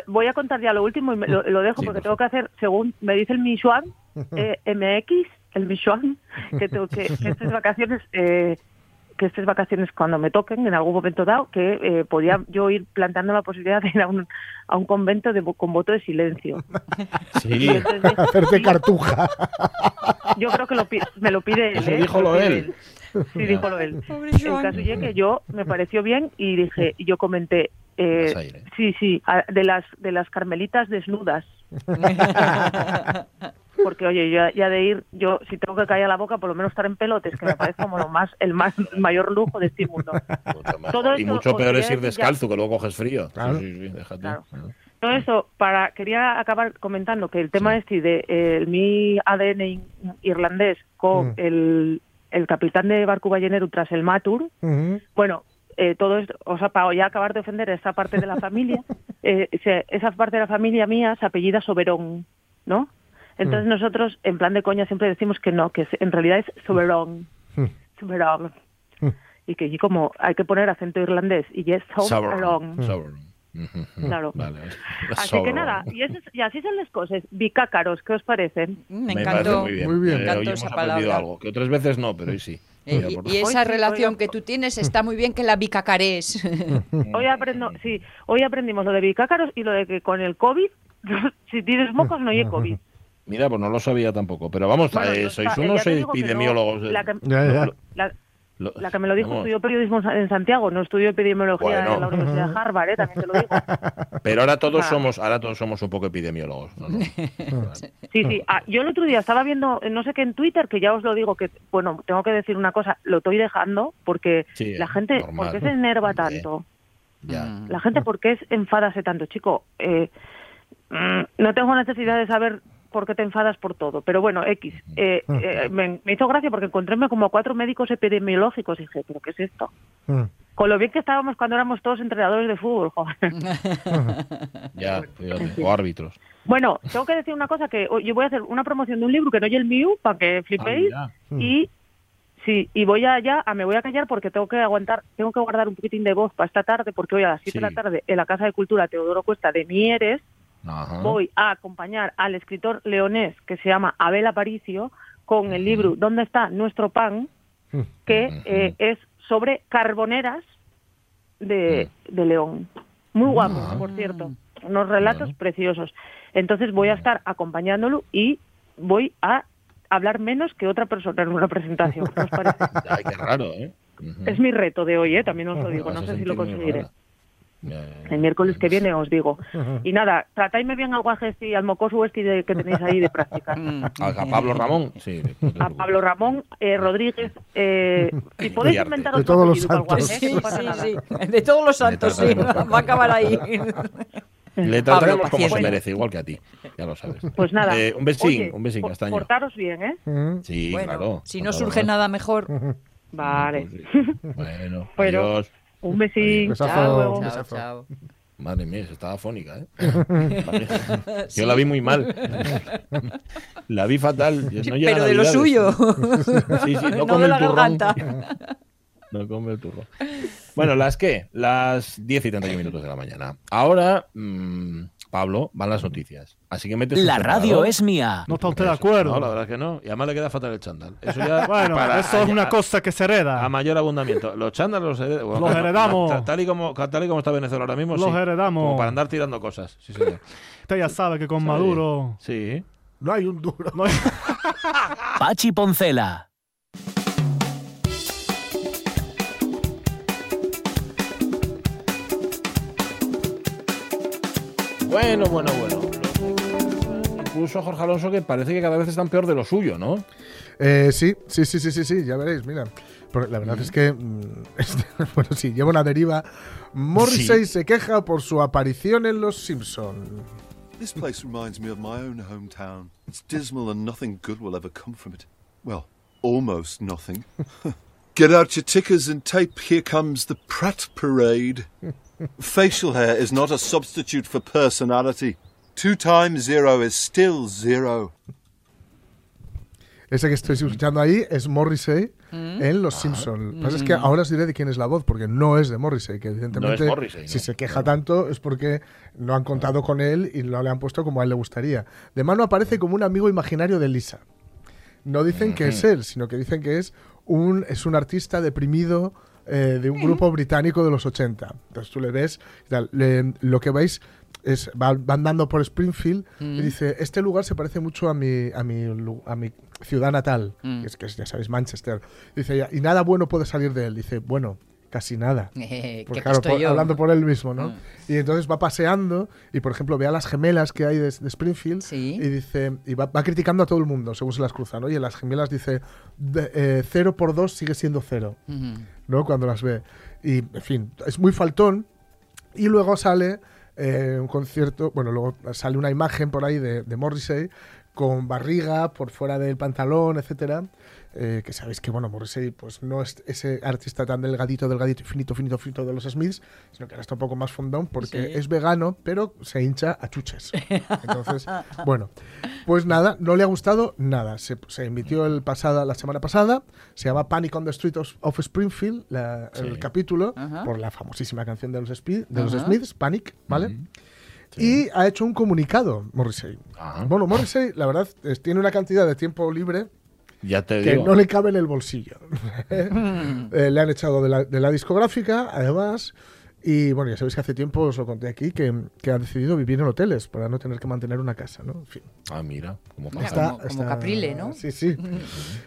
Speaker 5: Voy a contar ya lo último y me- lo, lo dejo
Speaker 1: Sí,
Speaker 5: porque
Speaker 1: por
Speaker 5: tengo que hacer, según me dice el Michuan, eh, MX, el Michuan, que tengo que, que estas vacaciones, eh, que estas vacaciones cuando me toquen en algún momento dado, que eh, podía yo ir planteando la posibilidad de ir a un, a un convento de, vo- con voto de silencio.
Speaker 1: Sí,
Speaker 5: entonces
Speaker 2: Hacerte
Speaker 5: sí,
Speaker 2: cartuja.
Speaker 5: Yo creo que lo me lo pide él. ¿eh? Me lo pide
Speaker 1: él.
Speaker 5: Sí, díjolo él.
Speaker 3: Pobre
Speaker 5: El caso es que yo me pareció bien y dije, y yo comenté, eh,
Speaker 1: ¿eh?
Speaker 5: sí, sí, a- de las de las carmelitas desnudas. Porque oye, ya, ya de ir, yo si tengo que callar la boca, por lo menos estar en pelotes, que me parece como lo más el más el mayor lujo de este mundo.
Speaker 1: mucho mejor.
Speaker 5: Todo
Speaker 1: y mucho peor es ir
Speaker 5: ya-
Speaker 1: descalzo, que luego coges frío. Sí,
Speaker 2: Claro.
Speaker 1: Sí, sí, déjate.
Speaker 5: Claro. Todo eso para quería acabar comentando que el tema este de eh, mi ADN irlandés con
Speaker 2: Mm.
Speaker 5: el, el capitán de barco ballenero tras el Matur. Bueno, eh, todo esto, o sea, para ya acabar de ofender a esa parte de la familia, eh, se- esa parte de la familia mía se apellida Soberón, ¿no? Entonces nosotros, en plan de coña, siempre decimos que no, que es- en realidad es Soberón,
Speaker 2: Mm.
Speaker 5: Soberón.
Speaker 2: Mm.
Speaker 5: Y que allí como hay que poner acento irlandés, y es Soberón. Claro.
Speaker 1: Vale.
Speaker 5: Así que nada, y, eso es- y así son las cosas. Bicácaros, ¿qué os parecen?
Speaker 3: Me
Speaker 1: Me parece
Speaker 3: encantó.
Speaker 1: muy bien.
Speaker 2: Muy bien.
Speaker 1: Eh,
Speaker 3: Me encantó
Speaker 1: hoy
Speaker 3: esa
Speaker 1: hemos
Speaker 3: palabra.
Speaker 1: algo, que otras veces no, pero hoy sí.
Speaker 3: Eh, y, y esa
Speaker 5: Hoy
Speaker 3: relación
Speaker 5: hoy-
Speaker 3: que tú tienes está muy bien que la bicacarés.
Speaker 5: Hoy aprendo, sí, hoy aprendimos lo de bicácaros y lo de que con el COVID, si tienes mocos no hay COVID.
Speaker 1: Mira, pues no lo sabía tampoco. Pero vamos,
Speaker 5: Bueno,
Speaker 1: eh, sois unos epidemiólogos. de-
Speaker 5: la, que,
Speaker 2: Ya, ya.
Speaker 5: la-
Speaker 1: lo-
Speaker 5: la que me lo dijo estudió periodismo en Santiago, no estudió epidemiología
Speaker 1: Bueno.
Speaker 5: en la Universidad de Harvard, ¿eh? también te lo digo.
Speaker 1: Pero ahora todos
Speaker 5: Ah.
Speaker 1: somos, ahora todos somos un poco epidemiólogos. ¿no?
Speaker 5: Sí, sí. Ah, yo el otro día estaba viendo, eh, no sé qué en Twitter, que ya os lo digo, que, bueno, tengo que decir una cosa, lo estoy dejando porque
Speaker 1: Sí,
Speaker 5: la gente,
Speaker 1: normal.
Speaker 5: ¿por qué se enerva tanto?
Speaker 1: Ya.
Speaker 5: La gente, ¿por qué es enfadase tanto? Chico, eh, mm, no tengo necesidad de saber por qué te enfadas por todo, pero bueno, X. Eh, eh, me, me hizo gracia porque encontréme como cuatro médicos epidemiológicos y dije, ¿pero qué es esto?
Speaker 2: Mm.
Speaker 5: Con lo bien que estábamos cuando éramos todos entrenadores de fútbol, joder.
Speaker 1: Ya, o árbitros.
Speaker 5: Bueno, tengo que decir una cosa, que hoy- yo voy a hacer una promoción de un libro que no es el mío, para que flipéis,
Speaker 1: Ah,
Speaker 5: y sí, y voy allá, a, me voy a callar porque tengo que aguantar, tengo que guardar un poquitín de voz para esta tarde, porque hoy a las 7 de la tarde en la Casa de Cultura Teodoro Cuesta de Mieres
Speaker 1: Ajá.
Speaker 5: voy a acompañar al escritor leonés que se llama Abel Aparicio con el libro ¿Dónde está nuestro pan? que eh, es sobre carboneras de, de León. Muy guapo,
Speaker 1: Ah.
Speaker 5: por cierto. Unos relatos
Speaker 1: Bueno.
Speaker 5: preciosos. Entonces voy a estar acompañándolo y voy a hablar menos que otra persona en una presentación. ¿Qué os parece?
Speaker 1: Ay, qué raro, ¿eh?
Speaker 5: Es mi reto de hoy, ¿eh? también os lo digo. No sé si lo conseguiré.
Speaker 1: rara. Ya, ya, ya.
Speaker 5: El miércoles que viene os digo. Y nada, tratáisme bien al guaje este y al mocoso este de- que tenéis ahí de práctica.
Speaker 3: Mm.
Speaker 1: A, Pablo Ramón, sí.
Speaker 5: A. Pablo Ramón eh, Rodríguez. Eh, y podéis inventar
Speaker 2: De
Speaker 5: otro
Speaker 2: todos los
Speaker 5: apellido para el guaje,
Speaker 2: santos.
Speaker 5: ¿eh?
Speaker 3: Sí. De todos los santos, sí. Va a acabar ahí.
Speaker 1: Le
Speaker 3: Pablo,
Speaker 1: trataremos como se merece, igual que a ti. Ya lo sabes.
Speaker 5: Pues nada.
Speaker 1: Eh, un besín,
Speaker 5: Oye,
Speaker 1: un besín,
Speaker 5: por-
Speaker 1: castaño.
Speaker 5: Portaros bien, ¿eh?
Speaker 1: Sí,
Speaker 3: Bueno,
Speaker 1: claro.
Speaker 3: si no surge nada mejor.
Speaker 5: Vale.
Speaker 1: Pues. Bueno,
Speaker 5: Pero-
Speaker 1: adiós.
Speaker 5: Un besín.
Speaker 3: Chao,
Speaker 2: besazo.
Speaker 3: chao.
Speaker 1: Madre mía, se estaba fónica, ¿eh? Yo la vi muy mal. La vi fatal. No
Speaker 3: Pero de lo suyo.
Speaker 1: Sí, sí, no,
Speaker 3: No
Speaker 1: come
Speaker 3: de
Speaker 1: el
Speaker 3: la
Speaker 1: turrón.
Speaker 3: garganta.
Speaker 1: No come el turrón. Bueno, ¿las qué? Las 10 y 31 minutos de la mañana. Ahora, mm, Pablo, van las noticias. Así que metes
Speaker 4: La radio es mía.
Speaker 6: No está usted de acuerdo.
Speaker 1: No, la verdad es que no. Y además le queda fatal el chándal. Eso ya
Speaker 6: Bueno,
Speaker 1: para-
Speaker 6: eso es una cosa que se hereda.
Speaker 1: A mayor abundamiento. Los chándales los, hered- bueno,
Speaker 6: Los heredamos.
Speaker 1: ta- Tal y, como, tal y como está Venezuela ahora mismo,
Speaker 6: Los
Speaker 1: sí.
Speaker 6: heredamos.
Speaker 1: Como para andar tirando cosas. Sí, señor.
Speaker 6: Usted ya sabe que con
Speaker 1: Sí.
Speaker 6: Maduro.
Speaker 1: Sí.
Speaker 2: No hay un duro.
Speaker 6: No hay-
Speaker 4: Pachi Poncela.
Speaker 1: Bueno, bueno, bueno. Incluso Jorge Alonso que parece que cada vez están peor de lo suyo, ¿no?
Speaker 2: Eh, sí, sí, sí, sí, sí, sí, ya veréis, mira. la verdad es que, mm, bueno, sí, lleva una deriva. Morrissey se queja por su aparición en Los Simpson. This place reminds me of my own hometown. It's dismal and nothing good will ever come from it. Well, almost nothing. Get out your tickers and tape. Here comes the Pratt Parade. Facial hair is not a substitute for personality. Two times zero is still zero. Ese que estoy escuchando ahí es Morrissey mm. en Los Simpsons. Lo que pasa es que mm. ahora os diré de quién es la voz, porque no es de Morrissey, que evidentemente si se queja tanto es porque no han contado con él y lo le han puesto como a él le gustaría. De mano aparece como un amigo imaginario de Lisa. No dicen que es él, sino que dicen que es un, es un artista deprimido eh, de un grupo británico de los 80. Entonces tú le ves, lo que veis es, van, andando por Springfield y mm. dice, este lugar se parece mucho a mi, a mi, a mi ciudad natal, mm. que, es, que ya sabéis, Manchester. Dice, y nada bueno puede salir de él. Dice, bueno, casi nada. Porque, claro, hablando por él mismo, ¿no? Mm. Y entonces va paseando y, por ejemplo, ve a las gemelas que hay de, Springfield y dice y va, criticando a todo el mundo según se las cruza, ¿no? Y en las gemelas dice, eh, cero por dos sigue siendo cero, ¿no? Cuando las ve. Y, en fin, es muy faltón. Y luego sale eh, un concierto, bueno, luego sale una imagen por ahí de, de Morrissey con barriga por fuera del pantalón, etcétera. Eh, que sabéis que bueno Morrissey pues no es ese artista tan delgadito, delgadito, finito, finito, finito de los Smiths, sino que ahora está un poco más fondón porque es vegano, pero se hincha a chuches. Entonces, bueno, pues nada, no le ha gustado nada. Se, emitió el pasada, la semana pasada, se llama Panic on the Street of, Springfield, el capítulo, por la famosísima canción de los, Speed, de los Smiths, Panic, ¿vale? Y ha hecho un comunicado, Morrissey. Bueno, Morrissey, la verdad, tiene una cantidad de tiempo libre que no le cabe en el bolsillo. Eh, le han echado de la, de la discográfica, además, y bueno, ya sabéis que hace tiempo os lo conté aquí que, que, ha decidido vivir en hoteles para no tener que mantener una casa, ¿no? En fin.
Speaker 1: Ah, mira,
Speaker 3: como, está, como, Caprile, ¿no?
Speaker 2: Sí, sí.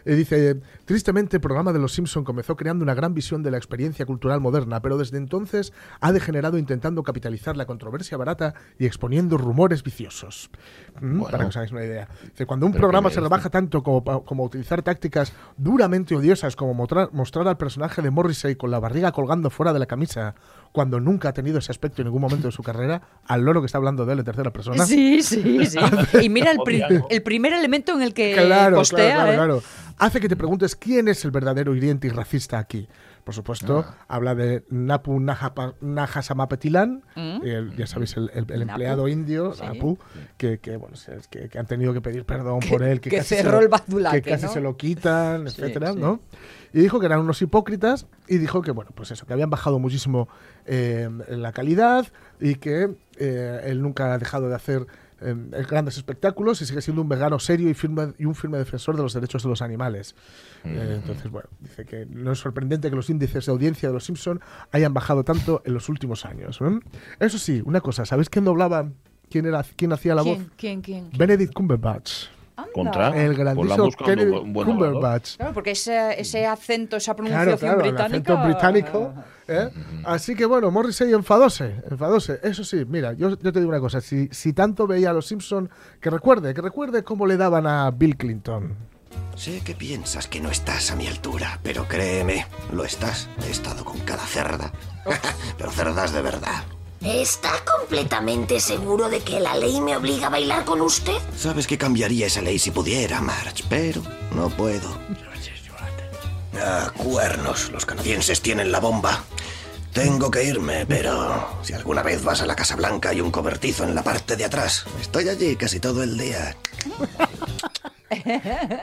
Speaker 2: y dice, tristemente el programa de Los Simpson comenzó creando una gran visión de la experiencia cultural moderna, pero desde entonces ha degenerado intentando capitalizar la controversia barata y exponiendo rumores viciosos. Mm, para que os hagáis una idea. Dice, cuando un programa se rebaja tanto como, como utilizar tácticas duramente odiosas como mostrar, mostrar al personaje de Morrissey con la barriga colgando fuera de la camisa cuando nunca ha tenido ese aspecto en ningún momento de su carrera, al loro que está hablando de él en tercera persona.
Speaker 3: Sí, sí, sí. y mira el, el, primer elemento en el que
Speaker 2: claro,
Speaker 3: postea,
Speaker 2: claro,
Speaker 3: ¿eh?
Speaker 2: claro, Hace que te preguntes quién es el verdadero hiriente y racista aquí. Por supuesto, ah. habla de Napu Nahasamapetilan, mm. ya sabéis, el, empleado indio, Napu, que, bueno, que, han tenido que pedir perdón por él, que, casi,
Speaker 3: cerró
Speaker 2: se,
Speaker 3: el lo,
Speaker 2: que casi se lo quitan, etcétera, ¿no? Y dijo que eran unos hipócritas y dijo que, bueno, pues eso, que habían bajado muchísimo eh, la calidad y que eh, él nunca ha dejado de hacer eh, grandes espectáculos y sigue siendo un vegano serio y, firme, y un firme defensor de los derechos de los animales. entonces, bueno, dice que no es sorprendente que los índices de audiencia de Los Simpson hayan bajado tanto en los últimos años. Eso sí, una cosa, ¿sabéis quién doblaba? ¿Quién, era, quién hacía la voz?
Speaker 3: ¿Quién, quién?
Speaker 2: Benedict Cumberbatch.
Speaker 1: Contra
Speaker 2: el grandísimo Kennedy Cumberbatch.
Speaker 3: Claro, porque ese, ese, acento, esa pronunciación
Speaker 2: claro, claro,
Speaker 3: británica.
Speaker 2: El acento británico. ¿eh? Así que bueno, Morrissey enfadose, enfadose. Eso sí, mira, yo, yo te digo una cosa: si, si tanto veía a los Simpson, que recuerde, que recuerde cómo le daban a Bill Clinton.
Speaker 7: Sé que piensas que no estás a mi altura, pero créeme, lo estás. He estado con cada cerda. pero cerdas de verdad.
Speaker 8: ¿Está completamente seguro de que la ley me obliga a bailar con usted?
Speaker 7: Sabes que cambiaría esa ley si pudiera, March, pero no puedo. Ah, cuernos. Los canadienses tienen la bomba. Tengo que irme, pero si alguna vez vas a la Casa Blanca hay un cobertizo en la parte de atrás. Estoy allí casi todo el día.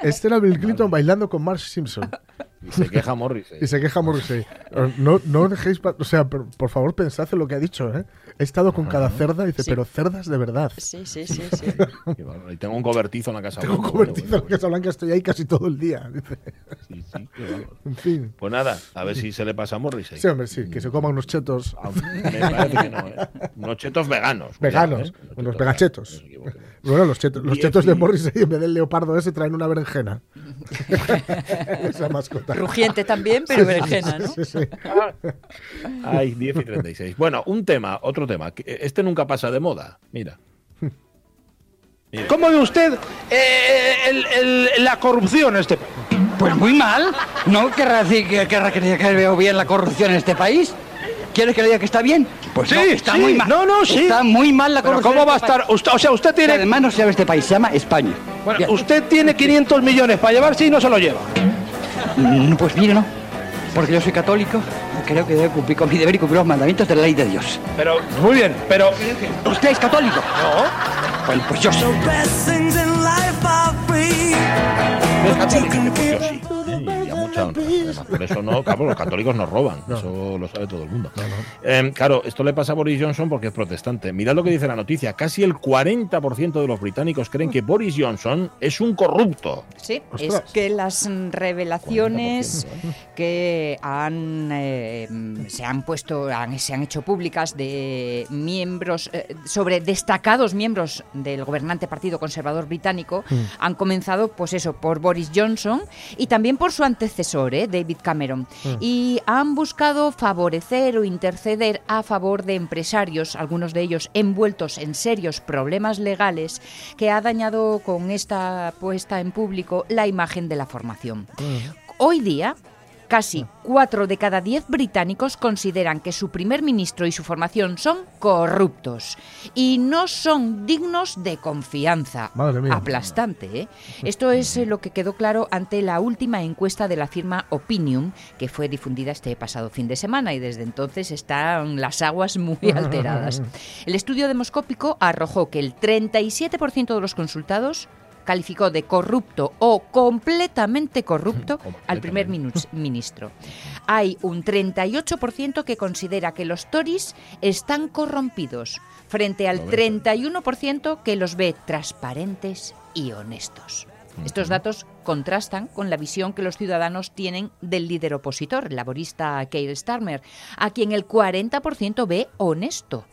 Speaker 2: Este era Bill Clinton bailando con Marge Simpson.
Speaker 1: Y se queja Morrissey.
Speaker 2: Y se queja Morrissey. No, no dejéis. O sea, por, favor, pensad en lo que ha dicho, ¿eh? He estado con cada cerda, dice, pero cerdas de verdad.
Speaker 3: Sí, sí, sí. sí.
Speaker 1: y tengo un cobertizo en la Casa
Speaker 2: Blanca. Tengo un cobertizo en la Casa Blanca, estoy ahí casi todo el día. Dice.
Speaker 1: Sí, sí, En fin. Pues nada, a ver si se le pasa a Morrissey.
Speaker 2: Sí, hombre, sí, que se coma unos chetos.
Speaker 1: Ah, me parece que no, ¿eh? Unos chetos veganos.
Speaker 2: Veganos, ¿eh? unos pegachetos. Bueno, los chetos, los chetos de Morrissey en vez del leopardo ese traen una berenjena. Esa mascota.
Speaker 3: Rugiente también, pero berenjena, ¿no? Sí, sí,
Speaker 2: Fíjate.
Speaker 1: Ay, 10 y 36. Bueno, un tema, otro tema. Este nunca pasa de moda. Mira.
Speaker 9: ¿Cómo ve usted eh, la corrupción en este país?
Speaker 10: Pues muy mal. ¿No querrá decir que, querrá que veo bien la corrupción en este país? ¿Quieres que le diga que está bien?
Speaker 9: Pues sí, está muy mal. No, no, sí.
Speaker 10: Está muy mal la corrupción.
Speaker 9: ¿Cómo va a este estar? o sea, usted tiene.
Speaker 10: además no se llama este país, se llama España.
Speaker 9: Bueno, usted tiene 500 millones para llevarse y no se lo lleva.
Speaker 10: Mm, pues mire, no. Porque yo soy católico, creo que debe cumplir con mi deber y cumplir los mandamientos de la ley de Dios.
Speaker 9: Pero, muy bien, pero.
Speaker 10: ¿Usted es católico?
Speaker 9: No.
Speaker 10: Bueno, pues yo soy.
Speaker 1: Es católico, pues yo sí por eso no, claro, los católicos nos roban. Eso lo sabe todo el mundo. Em, claro, esto le pasa a Boris Johnson porque es protestante. Mirad lo que dice la noticia. Casi el 40% de los británicos creen que Boris Johnson es un corrupto.
Speaker 3: Sí, es que las revelaciones que han, eh, se han puesto, se han hecho públicas de miembros, eh, sobre destacados miembros del gobernante Partido Conservador Británico, mm. han comenzado, pues eso, por Boris Johnson y también por su antecesor, ¿eh? David Cameron. Mm. Y han buscado favorecer o interceder a favor de empresarios, algunos de ellos envueltos en serios problemas legales, que ha dañado con esta puesta en público la imagen de la formación. Mm. Hoy día, Casi cuatro de cada diez británicos consideran que su primer ministro y su formación son corruptos y no son dignos de confianza. Aplastante, ¿eh? Esto es eh, lo que quedó claro ante la última encuesta de la firma Opinion, que fue difundida este pasado fin de semana y desde entonces están las aguas muy alteradas. El estudio demoscópico arrojó que el 37% de los consultados calificó de corrupto o completamente corrupto al primer ministro. Hay un 38% que considera que los Tories están corrompidos, frente al 31% que los ve transparentes y honestos. Estos datos contrastan con la visión que los ciudadanos tienen del líder opositor, el laborista Keir Starmer, a quien el 40% ve honesto.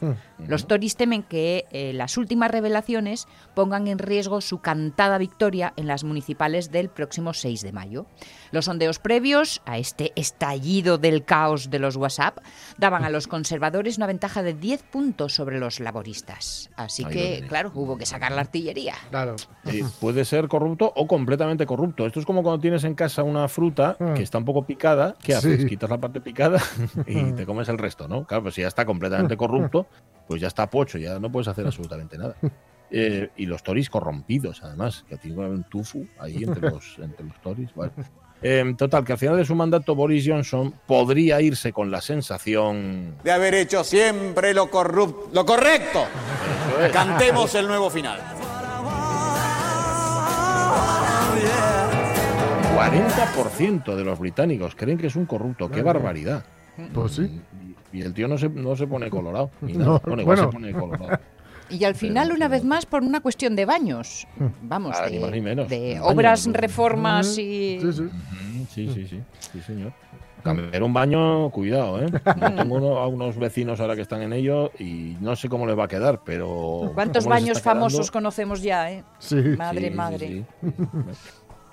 Speaker 3: Los Tories temen que eh, las últimas revelaciones pongan en riesgo su cantada victoria en las municipales del próximo 6 de mayo. Los sondeos previos a este estallido del caos de los WhatsApp daban a los conservadores una ventaja de 10 puntos sobre los laboristas. Así que, claro, hubo que sacar la artillería.
Speaker 1: Claro. puede ser corrupto o completamente corrupto. Esto es como cuando tienes en casa una fruta ah. que está un poco picada. ¿Qué haces? Quitas la parte picada y te comes el resto, ¿no? Claro, pues si ya está completamente corrupto, pues ya está pocho, ya no puedes hacer absolutamente nada. Eh, y los toris corrompidos, además, que tiene un tufu ahí entre los, entre los toris. Em, total, que al final de su mandato Boris Johnson podría irse con la sensación
Speaker 11: de haber hecho siempre lo, corrupto, lo correcto. Cantemos el nuevo final.
Speaker 1: 40% de los británicos creen que es un corrupto. ¡Qué barbaridad!
Speaker 2: Pues sí.
Speaker 1: Y, el tío no se, no se pone colorado. no, bueno, se pone colorado.
Speaker 3: Y al final, una vez más, por una cuestión de baños. Vamos,
Speaker 1: ah,
Speaker 3: de, obras, reformas y...
Speaker 1: Sí, sí. Sí, sí, sí, sí, señor. Cambiar un baño, cuidado, ¿eh? tengo a unos vecinos ahora que están en ello y no sé cómo les va a quedar, pero...
Speaker 3: ¿Cuántos baños famosos conocemos ya, eh? Sí. Madre, madre.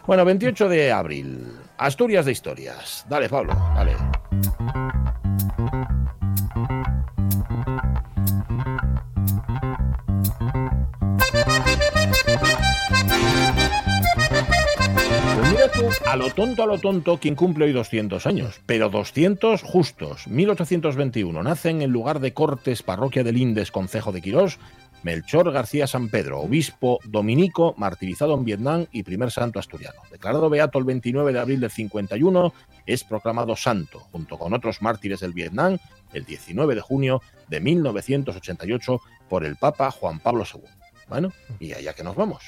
Speaker 1: Bueno, 28 de abril. Asturias de historias. Dale, Pablo, dale. a lo tonto, a lo tonto, quien cumple hoy 200 años, pero 200 justos. 1821 nace en el lugar de Cortes, parroquia de Lindes, concejo de Quirós, Melchor García San Pedro, obispo dominico, martirizado en Vietnam y primer santo asturiano. Declarado beato el 29 de abril del 51, es proclamado santo, junto con otros mártires del Vietnam, el 19 de junio de 1988 por el Papa Juan Pablo II. Bueno, y allá que nos vamos.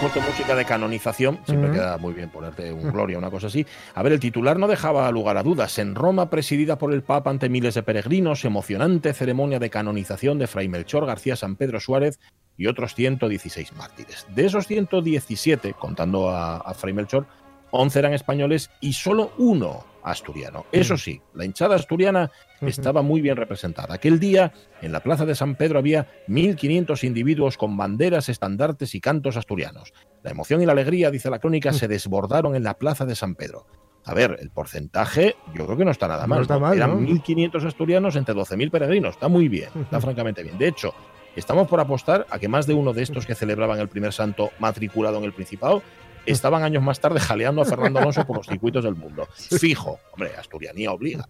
Speaker 1: Puesto música de canonización, siempre queda muy bien ponerte un gloria, una cosa así. A ver, el titular no dejaba lugar a dudas. En Roma, presidida por el Papa ante miles de peregrinos, emocionante ceremonia de canonización de Fray Melchor García San Pedro Suárez y otros 116 mártires. De esos 117, contando a, Fray Melchor, 11 eran españoles y solo uno asturiano. Eso sí, la hinchada asturiana estaba muy bien representada. Aquel día, en la plaza de San Pedro había 1.500 individuos con banderas, estandartes y cantos asturianos. La emoción y la alegría, dice la crónica, se desbordaron en la plaza de San Pedro. A ver, el porcentaje yo creo que no está nada mal. Eran 1.500 asturianos entre 12.000 peregrinos. Está muy bien, está francamente bien. De hecho, estamos por apostar a que más de uno de estos que celebraban el primer santo matriculado en el Principado estaban años más tarde jaleando a Fernando Alonso por los circuitos del mundo. Fijo. Hombre, asturianía obliga.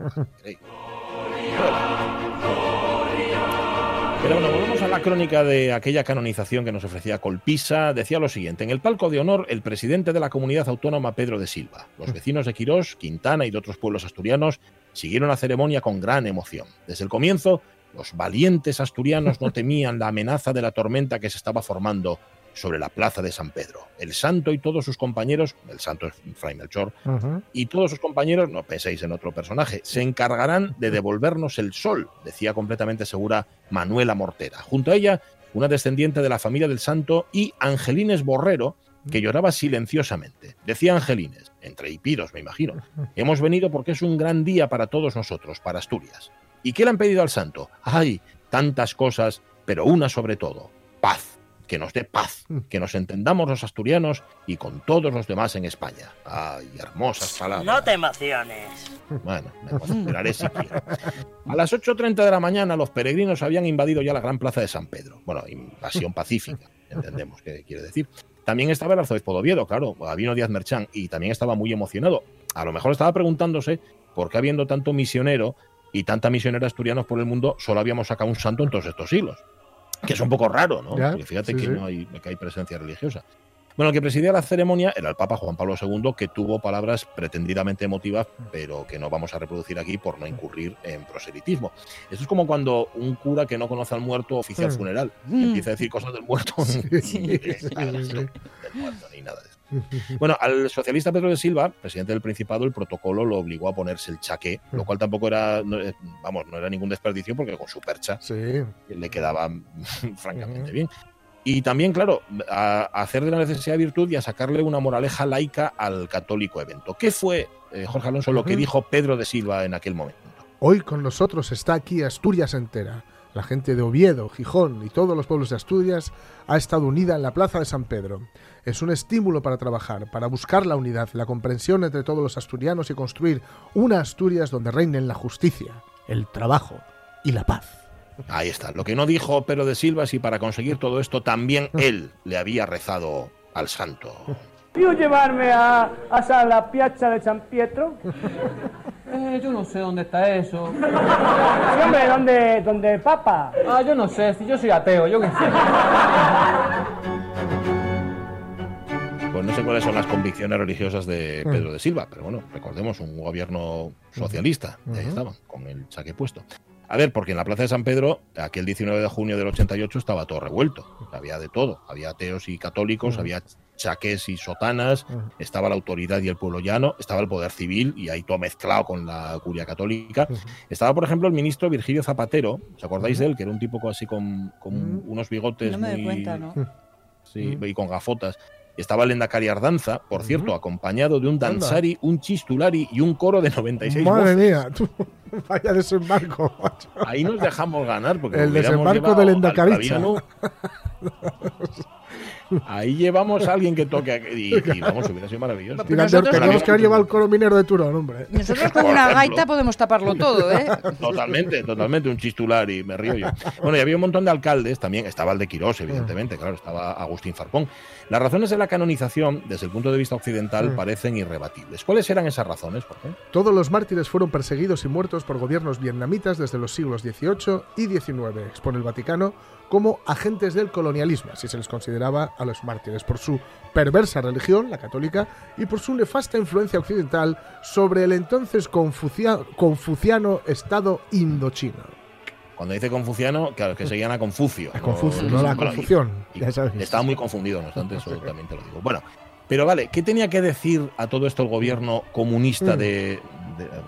Speaker 1: Pero bueno, volvemos a la crónica de aquella canonización que nos ofrecía Colpisa. Decía lo siguiente: En el palco de honor, el presidente de la comunidad autónoma, Pedro de Silva. Los vecinos de Quirós, Quintana y de otros pueblos asturianos siguieron la ceremonia con gran emoción. Desde el comienzo, los valientes asturianos no temían la amenaza de la tormenta que se estaba formando sobre la plaza de San Pedro. El santo y todos sus compañeros, el santo es Fray Melchor, y todos sus compañeros, no penséis en otro personaje, se encargarán de devolvernos el sol, decía completamente segura Manuela Mortera. Junto a ella, una descendiente de la familia del santo y Angelines Borrero, que lloraba silenciosamente. Decía Angelines, entre hipidos me imagino, hemos venido porque es un gran día para todos nosotros, para Asturias. ¿Y qué le han pedido al santo? ¡Ay! Tantas cosas, pero una sobre todo, paz que nos dé paz, mm. que nos entendamos los asturianos y con todos los demás en España. Ay, hermosas palabras.
Speaker 12: No te emociones.
Speaker 1: Bueno, me emocionaré si quiero. A las 8.30 de la mañana los peregrinos habían invadido ya la gran plaza de San Pedro. Bueno, invasión pacífica, entendemos qué quiere decir. También estaba el arzobispo de Oviedo, claro, Gabino Díaz Merchán, y también estaba muy emocionado. A lo mejor estaba preguntándose por qué habiendo tanto misionero y tanta misionera asturianos por el mundo, solo habíamos sacado un santo en todos estos siglos que es un poco raro, ¿no? Porque fíjate que no hay, que hay presencia religiosa. Bueno, el que presidía la ceremonia era el Papa Juan Pablo II, que tuvo palabras pretendidamente emotivas, pero que no vamos a reproducir aquí por no incurrir en proselitismo. Esto es como cuando un cura que no conoce al muerto oficia el funeral, mm. empieza a decir cosas del muerto. ni nada de eso. Bueno, al socialista Pedro de Silva, presidente del Principado, el protocolo lo obligó a ponerse el chaqué, lo cual tampoco era, eh, vamos, no era ningún desperdicio porque con su percha le quedaba francamente bien. Y también, claro, a, hacer de la necesidad virtud y a sacarle una moraleja laica al católico evento. ¿Qué fue, eh, Jorge Alonso, lo que dijo Pedro de Silva en aquel momento?
Speaker 2: Hoy con nosotros está aquí Asturias entera. La gente de Oviedo, Gijón y todos los pueblos de Asturias ha estado unida en la Plaza de San Pedro. Es un estímulo para trabajar, para buscar la unidad, la comprensión entre todos los asturianos y construir una Asturias donde reinen la justicia, el trabajo y la paz.
Speaker 1: Ahí está. Lo que no dijo Pedro de Silva y para conseguir todo esto también él le había rezado al santo.
Speaker 13: ¿Quiero llevarme a, a la piazza de San Pietro?
Speaker 14: Eh, yo no sé dónde está eso.
Speaker 13: Sí, hombre, ¿dónde, ¿dónde papa?
Speaker 14: Ah, yo no sé, si yo soy ateo, yo qué sé.
Speaker 1: Pues no sé cuáles son las convicciones religiosas de. Pedro de Silva, pero bueno, recordemos un gobierno socialista, ahí estaban, con el saque puesto. A ver, porque en la Plaza de San Pedro, aquel 19 de junio del 88, estaba todo revuelto. Había de todo. Había ateos y católicos, había chaques y sotanas, estaba la autoridad y el pueblo llano, estaba el poder civil y ahí todo mezclado con la curia católica. Estaba, por ejemplo, el ministro Virgilio Zapatero, ¿os acordáis de él? Que era un tipo así con, unos bigotes
Speaker 3: no me muy... cuenta, ¿no?
Speaker 1: Sí, y con gafotas. Estaba el Endacari Ardanza, por cierto, acompañado de un danzari, un chistulari y un coro de 96
Speaker 2: Madre mía, tú, vaya desembarco.
Speaker 1: Ahí nos dejamos ganar. Porque
Speaker 2: el desembarco del Endacari.
Speaker 1: Ahí llevamos a alguien que toque y, vamos, hubiera sido maravilloso.
Speaker 2: Nosotros, tenemos que haber llevado el coro minero de Turón, hombre.
Speaker 3: Nosotros con una gaita podemos taparlo todo, ¿eh?
Speaker 1: Totalmente, totalmente, un chistular y me río yo. Bueno, y había un montón de alcaldes también, estaba el de Quirós, evidentemente, claro, estaba Agustín Farpón. Las razones de la canonización, desde el punto de vista occidental, parecen irrebatibles. ¿Cuáles eran esas razones, por
Speaker 2: Todos los mártires fueron perseguidos y muertos por gobiernos vietnamitas desde los siglos XVIII y XIX, expone el Vaticano, como agentes del colonialismo, si se les consideraba a los mártires, por su perversa religión, la católica, y por su nefasta influencia occidental sobre el entonces confuciano Estado indochino.
Speaker 1: Cuando dice confuciano, claro, que seguían a Confucio.
Speaker 2: A Confucio, no, la confusión.
Speaker 1: estaba muy confundido, no obstante, eso también te lo digo. Bueno, pero vale, ¿qué tenía que decir a todo esto el gobierno comunista mm. de,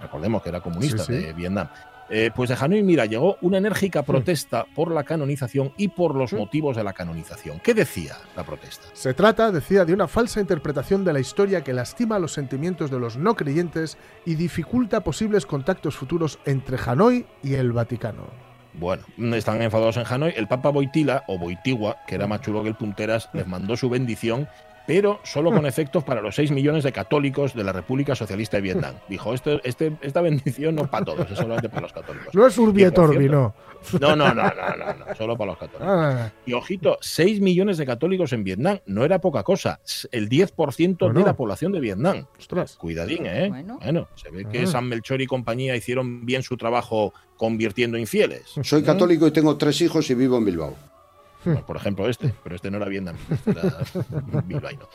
Speaker 1: recordemos que era comunista de Vietnam, Eh, pues de Hanoi, mira, llegó una enérgica protesta por la canonización y por los motivos de la canonización. ¿Qué decía la protesta?
Speaker 2: Se trata, decía, de una falsa interpretación de la historia que lastima los sentimientos de los no creyentes y dificulta posibles contactos futuros entre Hanoi y el Vaticano.
Speaker 1: Bueno, están enfadados en Hanoi. El Papa Boitila, o Boitigua, que era más chulo que el Punteras, les mandó su bendición pero solo con efectos para los 6 millones de católicos de la República Socialista de Vietnam. Dijo, este, este, esta bendición no es para todos, es solamente para los católicos.
Speaker 2: No es Urbi et Orbi, no.
Speaker 1: No, no, no, no, no, solo para los católicos. Ah. Y ojito, 6 millones de católicos en Vietnam, no era poca cosa, el 10% de la población de Vietnam.
Speaker 2: Ostras.
Speaker 1: Cuidadín, ¿eh? Bueno, se ve que ah. San Melchor y compañía hicieron bien su trabajo convirtiendo infieles.
Speaker 12: Soy católico y tengo tres hijos y vivo en Bilbao
Speaker 1: por ejemplo este, pero este no era Vietnam, este era bilbaíno.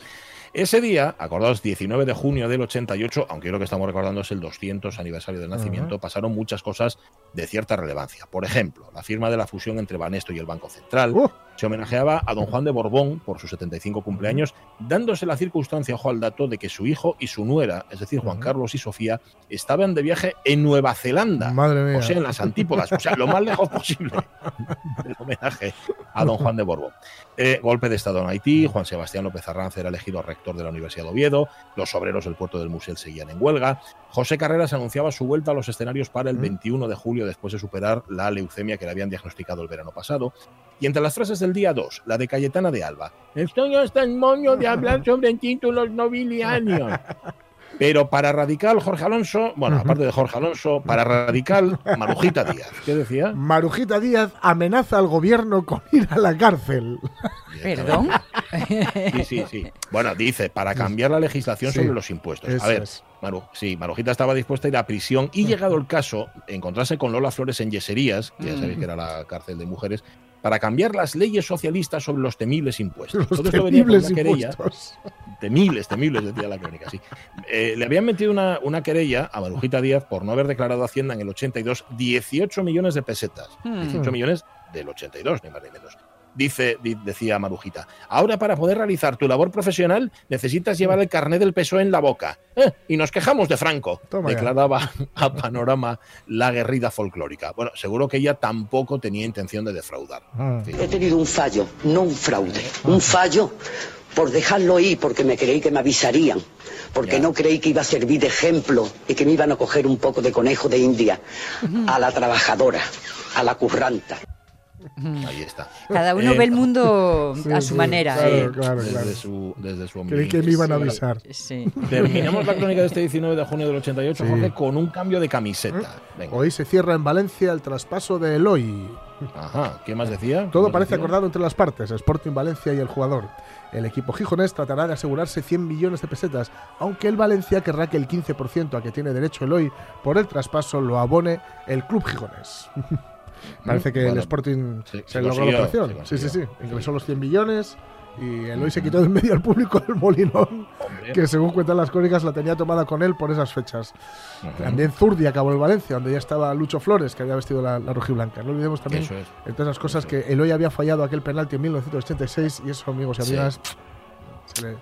Speaker 1: Ese día, acordaos, 19 de junio del 88, aunque lo que estamos recordando es el 200 aniversario del nacimiento, pasaron muchas cosas de cierta relevancia. Por ejemplo, la firma de la fusión entre Banesto y el Banco Central. ¡Oh! Se homenajeaba a don Juan de Borbón por sus 75 cumpleaños, dándose la circunstancia, ojo al dato, de que su hijo y su nuera, es decir, Juan Carlos y Sofía, estaban de viaje en Nueva Zelanda.
Speaker 2: Madre mía.
Speaker 1: O sea, en las antípodas, o sea, lo más lejos posible del homenaje a don Juan de Borbón. Eh, golpe de Estado en Haití, Juan Sebastián López Arranz era elegido rector de la Universidad de Oviedo, los obreros del puerto del Musel seguían en huelga, José Carreras anunciaba su vuelta a los escenarios para el 21 de julio después de superar la leucemia que le habían diagnosticado el verano pasado, y entre las frases del día 2, la de Cayetana de Alba, estoy hasta el moño de hablar sobre títulos nobiliarios. Pero para radical Jorge Alonso, bueno, aparte de Jorge Alonso, para radical Marujita Díaz. ¿Qué decía?
Speaker 2: Marujita Díaz amenaza al gobierno con ir a la cárcel.
Speaker 3: ¿Perdón?
Speaker 1: Sí, sí, sí. Bueno, dice, para cambiar la legislación sobre los impuestos. A ver, Maru, sí, Marujita estaba dispuesta a ir a prisión y llegado el caso, encontrarse con Lola Flores en Yeserías, que ya sabéis que era la cárcel de mujeres, para cambiar las leyes socialistas sobre los temibles impuestos.
Speaker 2: Los temibles impuestos.
Speaker 1: Temibles, temibles, decía la crónica, sí. Eh, le habían metido una, una, querella a Marujita Díaz por no haber declarado Hacienda en el 82 18 millones de pesetas. 18 hmm. millones del 82, ni más ni menos. Dice, decía Marujita, ahora para poder realizar tu labor profesional necesitas llevar el carnet del PSOE en la boca. Eh, y nos quejamos de Franco, declaraba a Panorama la guerrida folclórica. Bueno, seguro que ella tampoco tenía intención de defraudar.
Speaker 15: Ah. He tenido un fallo, no un fraude. Un fallo por dejarlo ir, porque me creí que me avisarían, porque no creí que iba a servir de ejemplo y que me iban a coger un poco de conejo de India a la trabajadora, a la curranta.
Speaker 1: Ahí está.
Speaker 3: Cada uno ve el mundo a su manera.
Speaker 2: Claro, claro,
Speaker 1: desde, su, desde su
Speaker 2: Creí que me iban a avisar.
Speaker 1: Terminamos la crónica de este 19 de junio del 88, Jorge, con un cambio de camiseta.
Speaker 2: Hoy se cierra en Valencia el traspaso de Eloy.
Speaker 1: Ajá, ¿qué más decía?
Speaker 2: Todo parece acordado entre las partes, Sporting Valencia y el jugador. El equipo gijonés tratará de asegurarse 100 millones de pesetas, aunque el Valencia querrá que el 15% a que tiene derecho Eloy por el traspaso lo abone el club gijonés. Parece que el Sporting se, logró la operación. Sí, sí, sí. Ingresó los 100 millones y el hoy se quitó de en medio al público del Molinón, que según cuentan las crónicas la tenía tomada con él por esas fechas. También Zurdi acabó el Valencia, donde ya estaba Lucho Flores, que había vestido la, la rojiblanca. No olvidemos también, entre esas cosas, que el hoy había fallado aquel penalti en 1986 y eso, amigos y amigas,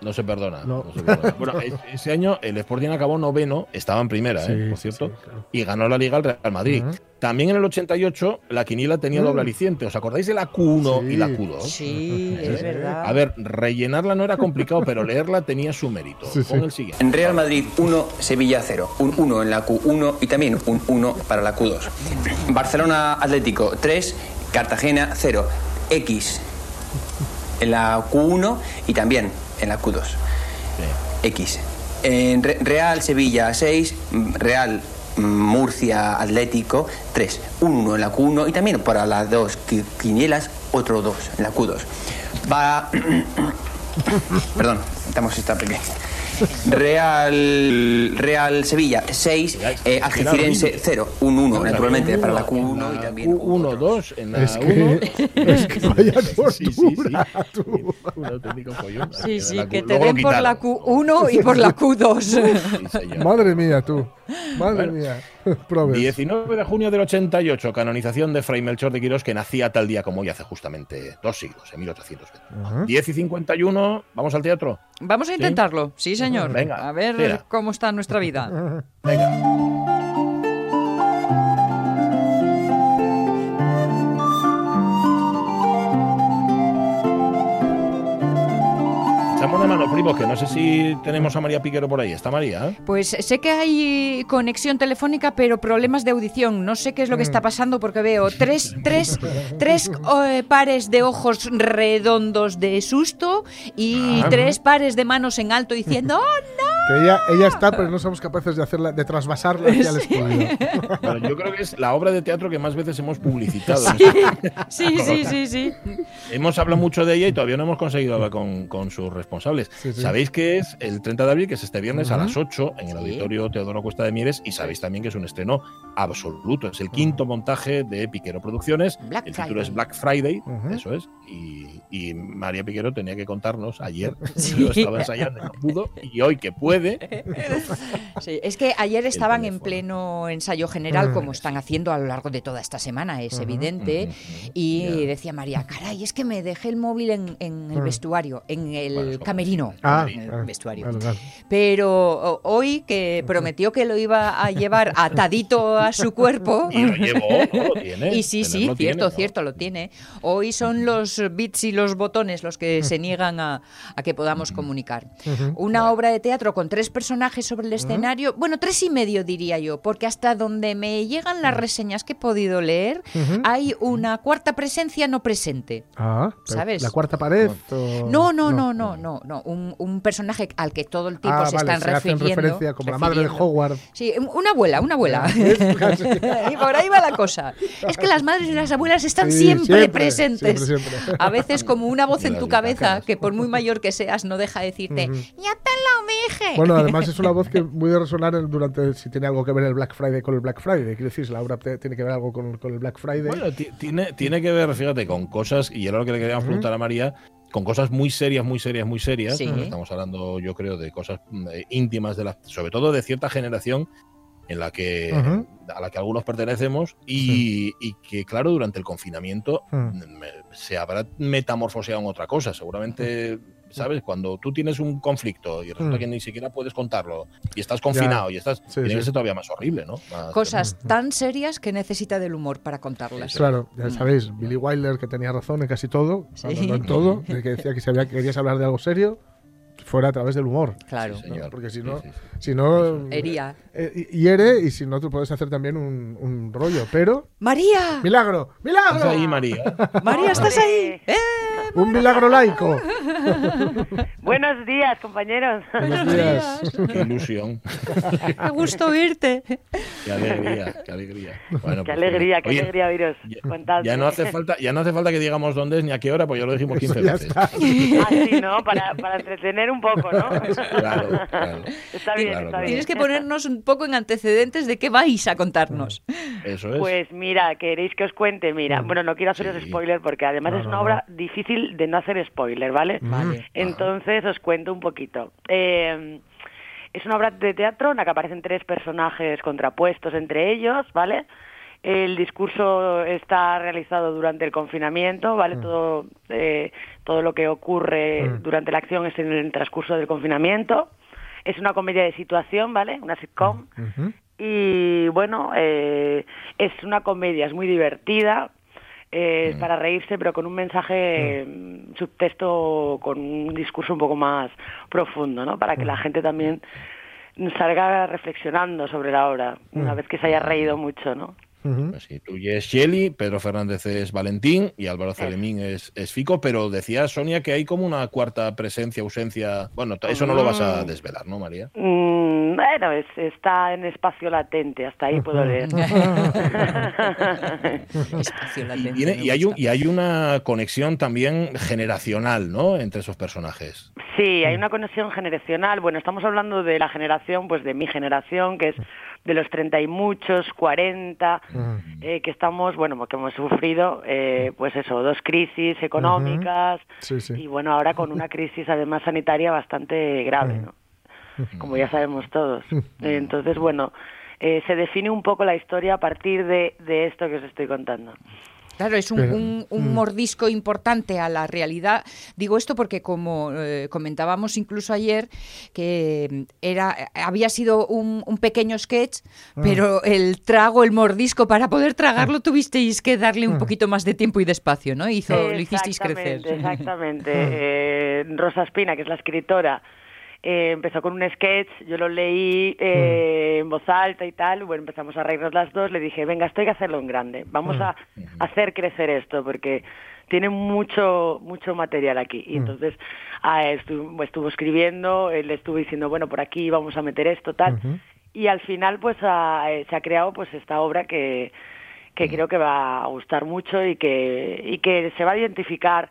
Speaker 1: no se perdona. Bueno, ese año el Sporting acabó noveno, estaba en primera, ¿eh? por cierto, y ganó la Liga al Real Madrid. También en el 88 la quiniela tenía doble mm. aliciente. ¿Os acordáis de la Q1 y la Q2?
Speaker 3: Sí, es verdad.
Speaker 1: A ver, rellenarla no era complicado, pero leerla tenía su mérito. Pon el siguiente.
Speaker 16: En Real Madrid 1, Sevilla 0. Un 1 en la Q1 y también un 1 para la Q2. Barcelona Atlético 3, Cartagena 0. X en la Q1 y también en la Q2. X. En Real Sevilla 6, Real Murcia Atlético 3. Un 1 en la Q1 y también para las dos quinielas otro 2 en la Q2. Va... Perdón, estamos esta pequeña. Real Real Sevilla 6, eh, Algecirense 0, un 1 naturalmente para la Q1 y también
Speaker 1: 1 2 en la
Speaker 2: es que, es que vaya tortura, sí, sí,
Speaker 1: tú. Un auténtico follón.
Speaker 3: Sí, sí, que te den por la Q1 y por la Q2.
Speaker 2: Madre mía, tú. Madre mía.
Speaker 1: 19 de junio del 88, canonización de Fray Melchor de Quirós, que nacía tal día como hoy hace justamente dos siglos, en 1820. 10 y 51, ¿vamos al teatro?
Speaker 3: Vamos a intentarlo, sí, señor. Venga, a ver cómo está nuestra vida.
Speaker 1: Venga. No sé si tenemos a María Piquero por ahí. ¿Está María?
Speaker 3: Pues sé que hay conexión telefónica, pero problemas de audición. No sé qué es lo que está pasando porque veo tres, tres, tres eh, pares de ojos redondos de susto y
Speaker 2: Ah.
Speaker 3: tres pares de manos en alto diciendo ¡Oh, no!
Speaker 2: Que ella, ella está, pero no somos capaces de hacerla, de trasvasarla hacia el estudio.
Speaker 1: Bueno, yo creo que es la obra de teatro que más veces hemos publicitado.
Speaker 3: Sí, sí, sí, sí.
Speaker 1: Hemos hablado mucho de ella y todavía no hemos conseguido hablar con, con sus responsables.
Speaker 2: sí.
Speaker 1: Sabéis que es el 30 de abril, que es este viernes a
Speaker 2: Ujú.
Speaker 1: las 8 en el auditorio Teodoro Cuesta de Mieres y sabéis también que es un estreno absoluto. Es el quinto montaje de Piquero Producciones.
Speaker 3: Black
Speaker 1: el título
Speaker 3: Friday.
Speaker 1: es Black Friday,
Speaker 2: Ujú.
Speaker 1: eso es. Y, y María Piquero tenía que contarnos ayer,
Speaker 3: Sí.
Speaker 1: yo estaba ensayando y no pudo, y hoy que puede,
Speaker 3: Sí, es que ayer estaban en pleno ensayo general, como están haciendo a lo largo de toda esta semana, es evidente. Y decía María, caray, es que me dejé el móvil en, en el
Speaker 2: Mm.
Speaker 3: vestuario, en el camerino.
Speaker 2: Ah,
Speaker 3: en el
Speaker 2: ah,
Speaker 3: vestuario. Pero hoy que prometió que lo iba a llevar atadito a su cuerpo.
Speaker 1: y lo llevó, ¿no? Lo tiene.
Speaker 3: Y sí, sí, cierto,
Speaker 1: tiene, ¿no?
Speaker 3: cierto, lo tiene. Hoy son los bits y los botones los que se niegan a, a que podamos comunicar. Una obra de teatro con tres personajes sobre el escenario, bueno, tres y medio diría yo, porque hasta donde me llegan las reseñas que he podido leer, hay una cuarta presencia no presente.
Speaker 2: Ah,
Speaker 3: ¿Sabes?
Speaker 2: La cuarta pared. o-
Speaker 3: No, no, no, no, no, no. Un, un personaje al que todo el tiempo
Speaker 2: Ah,
Speaker 3: se
Speaker 2: vale,
Speaker 3: están
Speaker 2: se hacen
Speaker 3: refiriendo.
Speaker 2: referencia como la madre de. Howard.
Speaker 3: Sí, una abuela, una abuela.
Speaker 2: Casi.
Speaker 3: y por ahí va la cosa. Es que las madres y las abuelas están
Speaker 2: Sí,
Speaker 3: siempre,
Speaker 2: siempre,
Speaker 3: presentes.
Speaker 2: siempre, siempre.
Speaker 3: A veces como una voz en tu cabeza que por muy mayor que seas no deja de decirte,
Speaker 2: Ujú.
Speaker 3: ya
Speaker 2: Bueno, además es una voz que muy de resonar durante si tiene algo que ver el Black Friday con el Black Friday. Quiero decir, si la obra tiene que ver algo con, con el Black Friday.
Speaker 1: Bueno, ti- tiene, tiene que ver, fíjate, con cosas, y era lo que le queríamos
Speaker 2: Ujú.
Speaker 1: preguntar a María, con cosas muy serias, muy serias, muy serias.
Speaker 3: Sí.
Speaker 1: Estamos hablando, yo creo, de cosas mm, eh, íntimas, de la, sobre todo de cierta generación en la que a la que algunos pertenecemos y, y que, claro, durante el confinamiento
Speaker 2: Mm.
Speaker 1: me- se habrá metamorfoseado en otra cosa. Seguramente, ¿sabes? Cuando tú tienes un conflicto y resulta
Speaker 2: Mm.
Speaker 1: que ni siquiera puedes contarlo y estás confinado y estás...
Speaker 2: Sí,
Speaker 1: tiene que
Speaker 2: sí.
Speaker 1: ser todavía más horrible, ¿no? Más-
Speaker 3: Cosas tan serias que necesita del humor para contarlas.
Speaker 2: Claro, ya sabéis, Billy Wilder que tenía razón en casi todo,
Speaker 3: Sí.
Speaker 2: no, en todo, de que decía que si había- querías hablar de algo serio, fuera a través del humor.
Speaker 3: Claro.
Speaker 1: Sí, señor.
Speaker 2: Porque si
Speaker 1: Sí,
Speaker 2: no,
Speaker 1: sí, sí.
Speaker 2: si no
Speaker 3: Hería.
Speaker 2: eh, hiere y si no tú puedes hacer también un, un rollo, pero
Speaker 3: María,
Speaker 2: milagro, milagro,
Speaker 1: ¿Estás ahí, María?
Speaker 3: María, ¿estás ahí? ¡Eh!
Speaker 2: Un milagro laico.
Speaker 17: Buenos días, compañeros.
Speaker 2: Buenos días.
Speaker 1: Qué ilusión.
Speaker 3: Qué gusto oírte.
Speaker 1: Qué alegría, qué alegría. Bueno,
Speaker 17: Qué
Speaker 1: pues,
Speaker 17: alegría, qué
Speaker 1: oye,
Speaker 17: alegría oíros.
Speaker 1: Ya, ya no hace falta, ya no hace falta que digamos dónde es ni a qué hora, pues ya lo dijimos 15
Speaker 2: ya
Speaker 1: veces.
Speaker 2: está.
Speaker 17: Ah, sí, ¿no? Para, para entretener un poco, ¿no?
Speaker 1: Claro, claro.
Speaker 17: Está bien,
Speaker 1: Claro,
Speaker 17: está
Speaker 1: claro.
Speaker 17: bien.
Speaker 3: Tienes que ponernos un poco en antecedentes de qué vais a contarnos.
Speaker 1: Eso es.
Speaker 17: Pues mira, queréis que os cuente, mira, bueno, no quiero haceros
Speaker 1: Sí.
Speaker 17: spoiler porque además
Speaker 2: No,
Speaker 17: es
Speaker 2: no,
Speaker 17: una
Speaker 2: no.
Speaker 17: obra difícil de no hacer spoiler, ¿vale?
Speaker 3: Vale.
Speaker 17: Entonces os cuento un poquito. Eh, es una obra de teatro en la que aparecen tres personajes contrapuestos entre ellos, ¿vale? El discurso está realizado durante el confinamiento, ¿vale? Todo, eh, todo lo que ocurre
Speaker 2: Mm.
Speaker 17: durante la acción es en el transcurso del confinamiento. Es una comedia de situación, ¿vale? Una sitcom. Y bueno, eh, es una comedia, es muy divertida, eh, es para reírse, pero con un mensaje mm, subtexto, con un discurso un poco más profundo, ¿no? Para que la gente también salga reflexionando sobre la obra, una vez que se haya reído mucho, ¿no?
Speaker 1: Sí, tú es Shelly, Pedro Fernández es Valentín y Álvaro Celemín es, es Fico, pero decía Sonia que hay como una cuarta presencia, ausencia. Bueno, eso no lo vas a
Speaker 17: Mm.
Speaker 1: desvelar, ¿no, María?
Speaker 17: Mm, bueno, es- está en espacio latente, hasta ahí puedo leer.
Speaker 3: Espacio
Speaker 1: Y,
Speaker 3: latente,
Speaker 1: tiene- y hay, un- y hay una conexión también generacional, ¿no? Entre esos personajes.
Speaker 17: Sí, hay una conexión generacional. Bueno, estamos hablando de la generación, pues de mi generación, que es de los treinta y muchos, cuarenta, eh, que estamos, bueno, que hemos sufrido, eh, pues eso, dos crisis económicas
Speaker 2: Sí, sí.
Speaker 17: y bueno, ahora con una crisis además sanitaria bastante grave, ¿no? Como ya sabemos todos. Entonces, bueno, eh, se define un poco la historia a partir de, de esto que os estoy contando.
Speaker 3: Claro, es un, un, mm. mordisco importante a la realidad. Digo esto porque, como eh, comentábamos incluso ayer, que era había sido un, pequeño sketch, ah. pero el trago, el mordisco, para poder tragarlo tuvisteis que darle un ah. poquito más de tiempo y de espacio, ¿no? Hizo, lo hicisteis crecer.
Speaker 17: Exactamente. Ah. Eh, Rosa Espina, que es la escritora, eh, empezó con un sketch, yo lo leí eh, en voz alta y tal, bueno, empezamos a reírnos las dos, le dije, venga, esto hay que hacerlo en grande, vamos a hacer crecer esto, porque tiene mucho mucho material aquí. Y entonces ah, estuvo, estuvo, escribiendo, él estuvo diciendo, bueno, por aquí vamos a meter esto, tal. Y al final, pues, eh, se ha creado pues esta obra que, que creo que va a gustar mucho y que, y que se va a identificar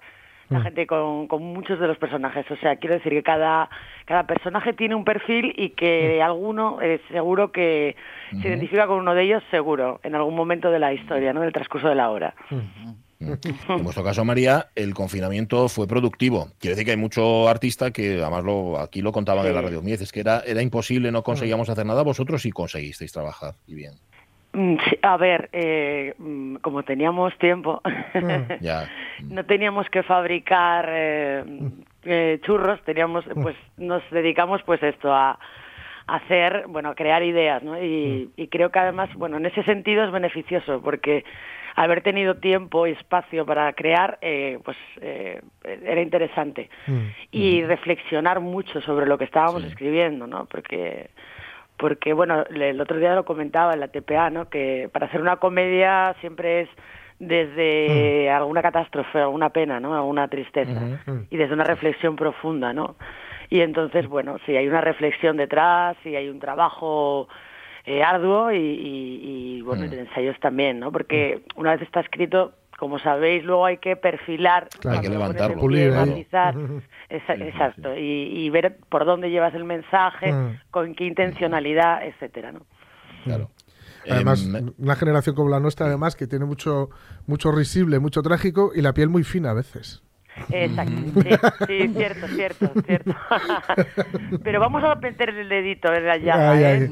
Speaker 17: la mm. gente con, con, muchos de los personajes. O sea, quiero decir que cada, cada personaje tiene un perfil y que mm. alguno es seguro que se identifica con uno de ellos, seguro, en algún momento de la historia, ¿no? del transcurso de la hora.
Speaker 1: Mm. En vuestro caso, María, el confinamiento fue productivo. Quiere decir que hay mucho artista que, además, lo, aquí lo contaban en la Radio Mies, es que era, era imposible, no conseguíamos hacer nada. Vosotros sí conseguisteis trabajar y bien.
Speaker 17: Mm, a ver, eh, mm, como teníamos tiempo, no teníamos que fabricar eh, eh, churros, teníamos, pues, nos dedicamos, pues, esto a, hacer, bueno, a crear ideas, ¿no? Y, y, creo que además, bueno, en ese sentido es beneficioso porque haber tenido tiempo y espacio para crear, pues, era interesante. Y reflexionar mucho sobre lo que estábamos escribiendo, ¿no? Porque porque bueno, el otro día lo comentaba en la TPA, ¿no? Que para hacer una comedia siempre es desde mm. alguna catástrofe, alguna pena, ¿no? Alguna tristeza y desde una reflexión profunda, ¿no? Y entonces, bueno, si hay una reflexión detrás, si hay un trabajo eh, arduo y, y, bueno, mm. ensayos también, ¿no? Porque mm. una vez está escrito, como sabéis, luego hay que perfilar,
Speaker 1: hay que levantarlo,
Speaker 17: pulir, exacto, y, ver por dónde llevas el mensaje, mm. con qué intencionalidad, etcétera, ¿no?
Speaker 1: Claro.
Speaker 2: Además, em, una generación como la nuestra, además, que tiene mucho, mucho risible, mucho trágico y la piel muy fina a veces.
Speaker 17: Exacto, sí, cierto, cierto, cierto. Pero vamos a meter el dedito en la llave ¿eh?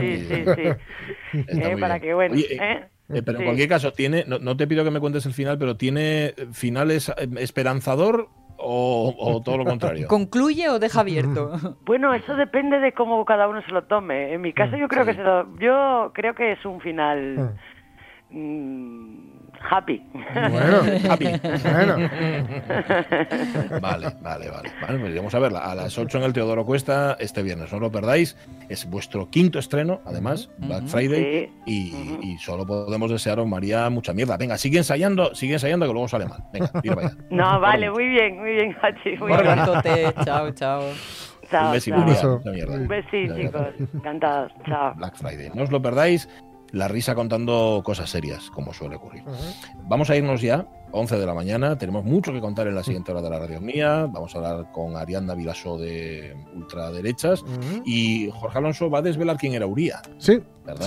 Speaker 17: Sí, sí, sí. Eh, para que, bueno, ¿eh?
Speaker 1: Eh, pero en cualquier caso, tiene, no, te pido que me cuentes el final, pero ¿tiene finales eh, esperanzador o, todo lo contrario?
Speaker 3: ¿Concluye o deja abierto?
Speaker 17: Bueno, eso depende de cómo cada uno se lo tome. En mi caso yo creo que se lo, yo creo que es un final ah. mm, happy.
Speaker 2: Bueno, happy. Bueno.
Speaker 1: Vale, vale, vale. Bueno, pues vamos a verla. A las 8 en el Teodoro Cuesta este viernes. No lo perdáis. Es vuestro quinto estreno, además, Black Friday. Y, solo podemos desearos, María, mucha mierda. Venga, sigue ensayando, sigue ensayando que luego sale mal. Venga, tira para allá.
Speaker 17: No, vale, muy bien, muy bien, Hachi. Muy
Speaker 3: bien. chao, chao.
Speaker 17: Chao,
Speaker 1: un
Speaker 17: besito, Un besito, chicos. Encantados. Chao.
Speaker 1: Black Friday. No os lo perdáis la risa contando cosas serias, como suele ocurrir. Vamos a irnos ya, 11 de la mañana, tenemos mucho que contar en la siguiente hora de la radio mía, vamos a hablar con Arianda Vilaso de Ultraderechas y Jorge Alonso va a desvelar quién era Uría.
Speaker 2: Sí,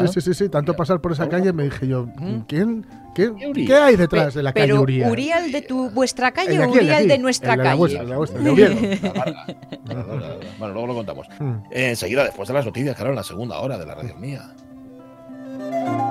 Speaker 2: sí, sí, sí, tanto pasar por esa calle me dije yo, ¿quién? ¿Qué, ¿Qué hay detrás de la calle Uría?
Speaker 3: ¿Uriel de tu vuestra calle o Uriel de nuestra calle? La
Speaker 2: vuestra, la vuestra,
Speaker 1: Bueno, luego lo contamos. enseguida, después de las noticias, claro, en la segunda hora de la radio mía. thank you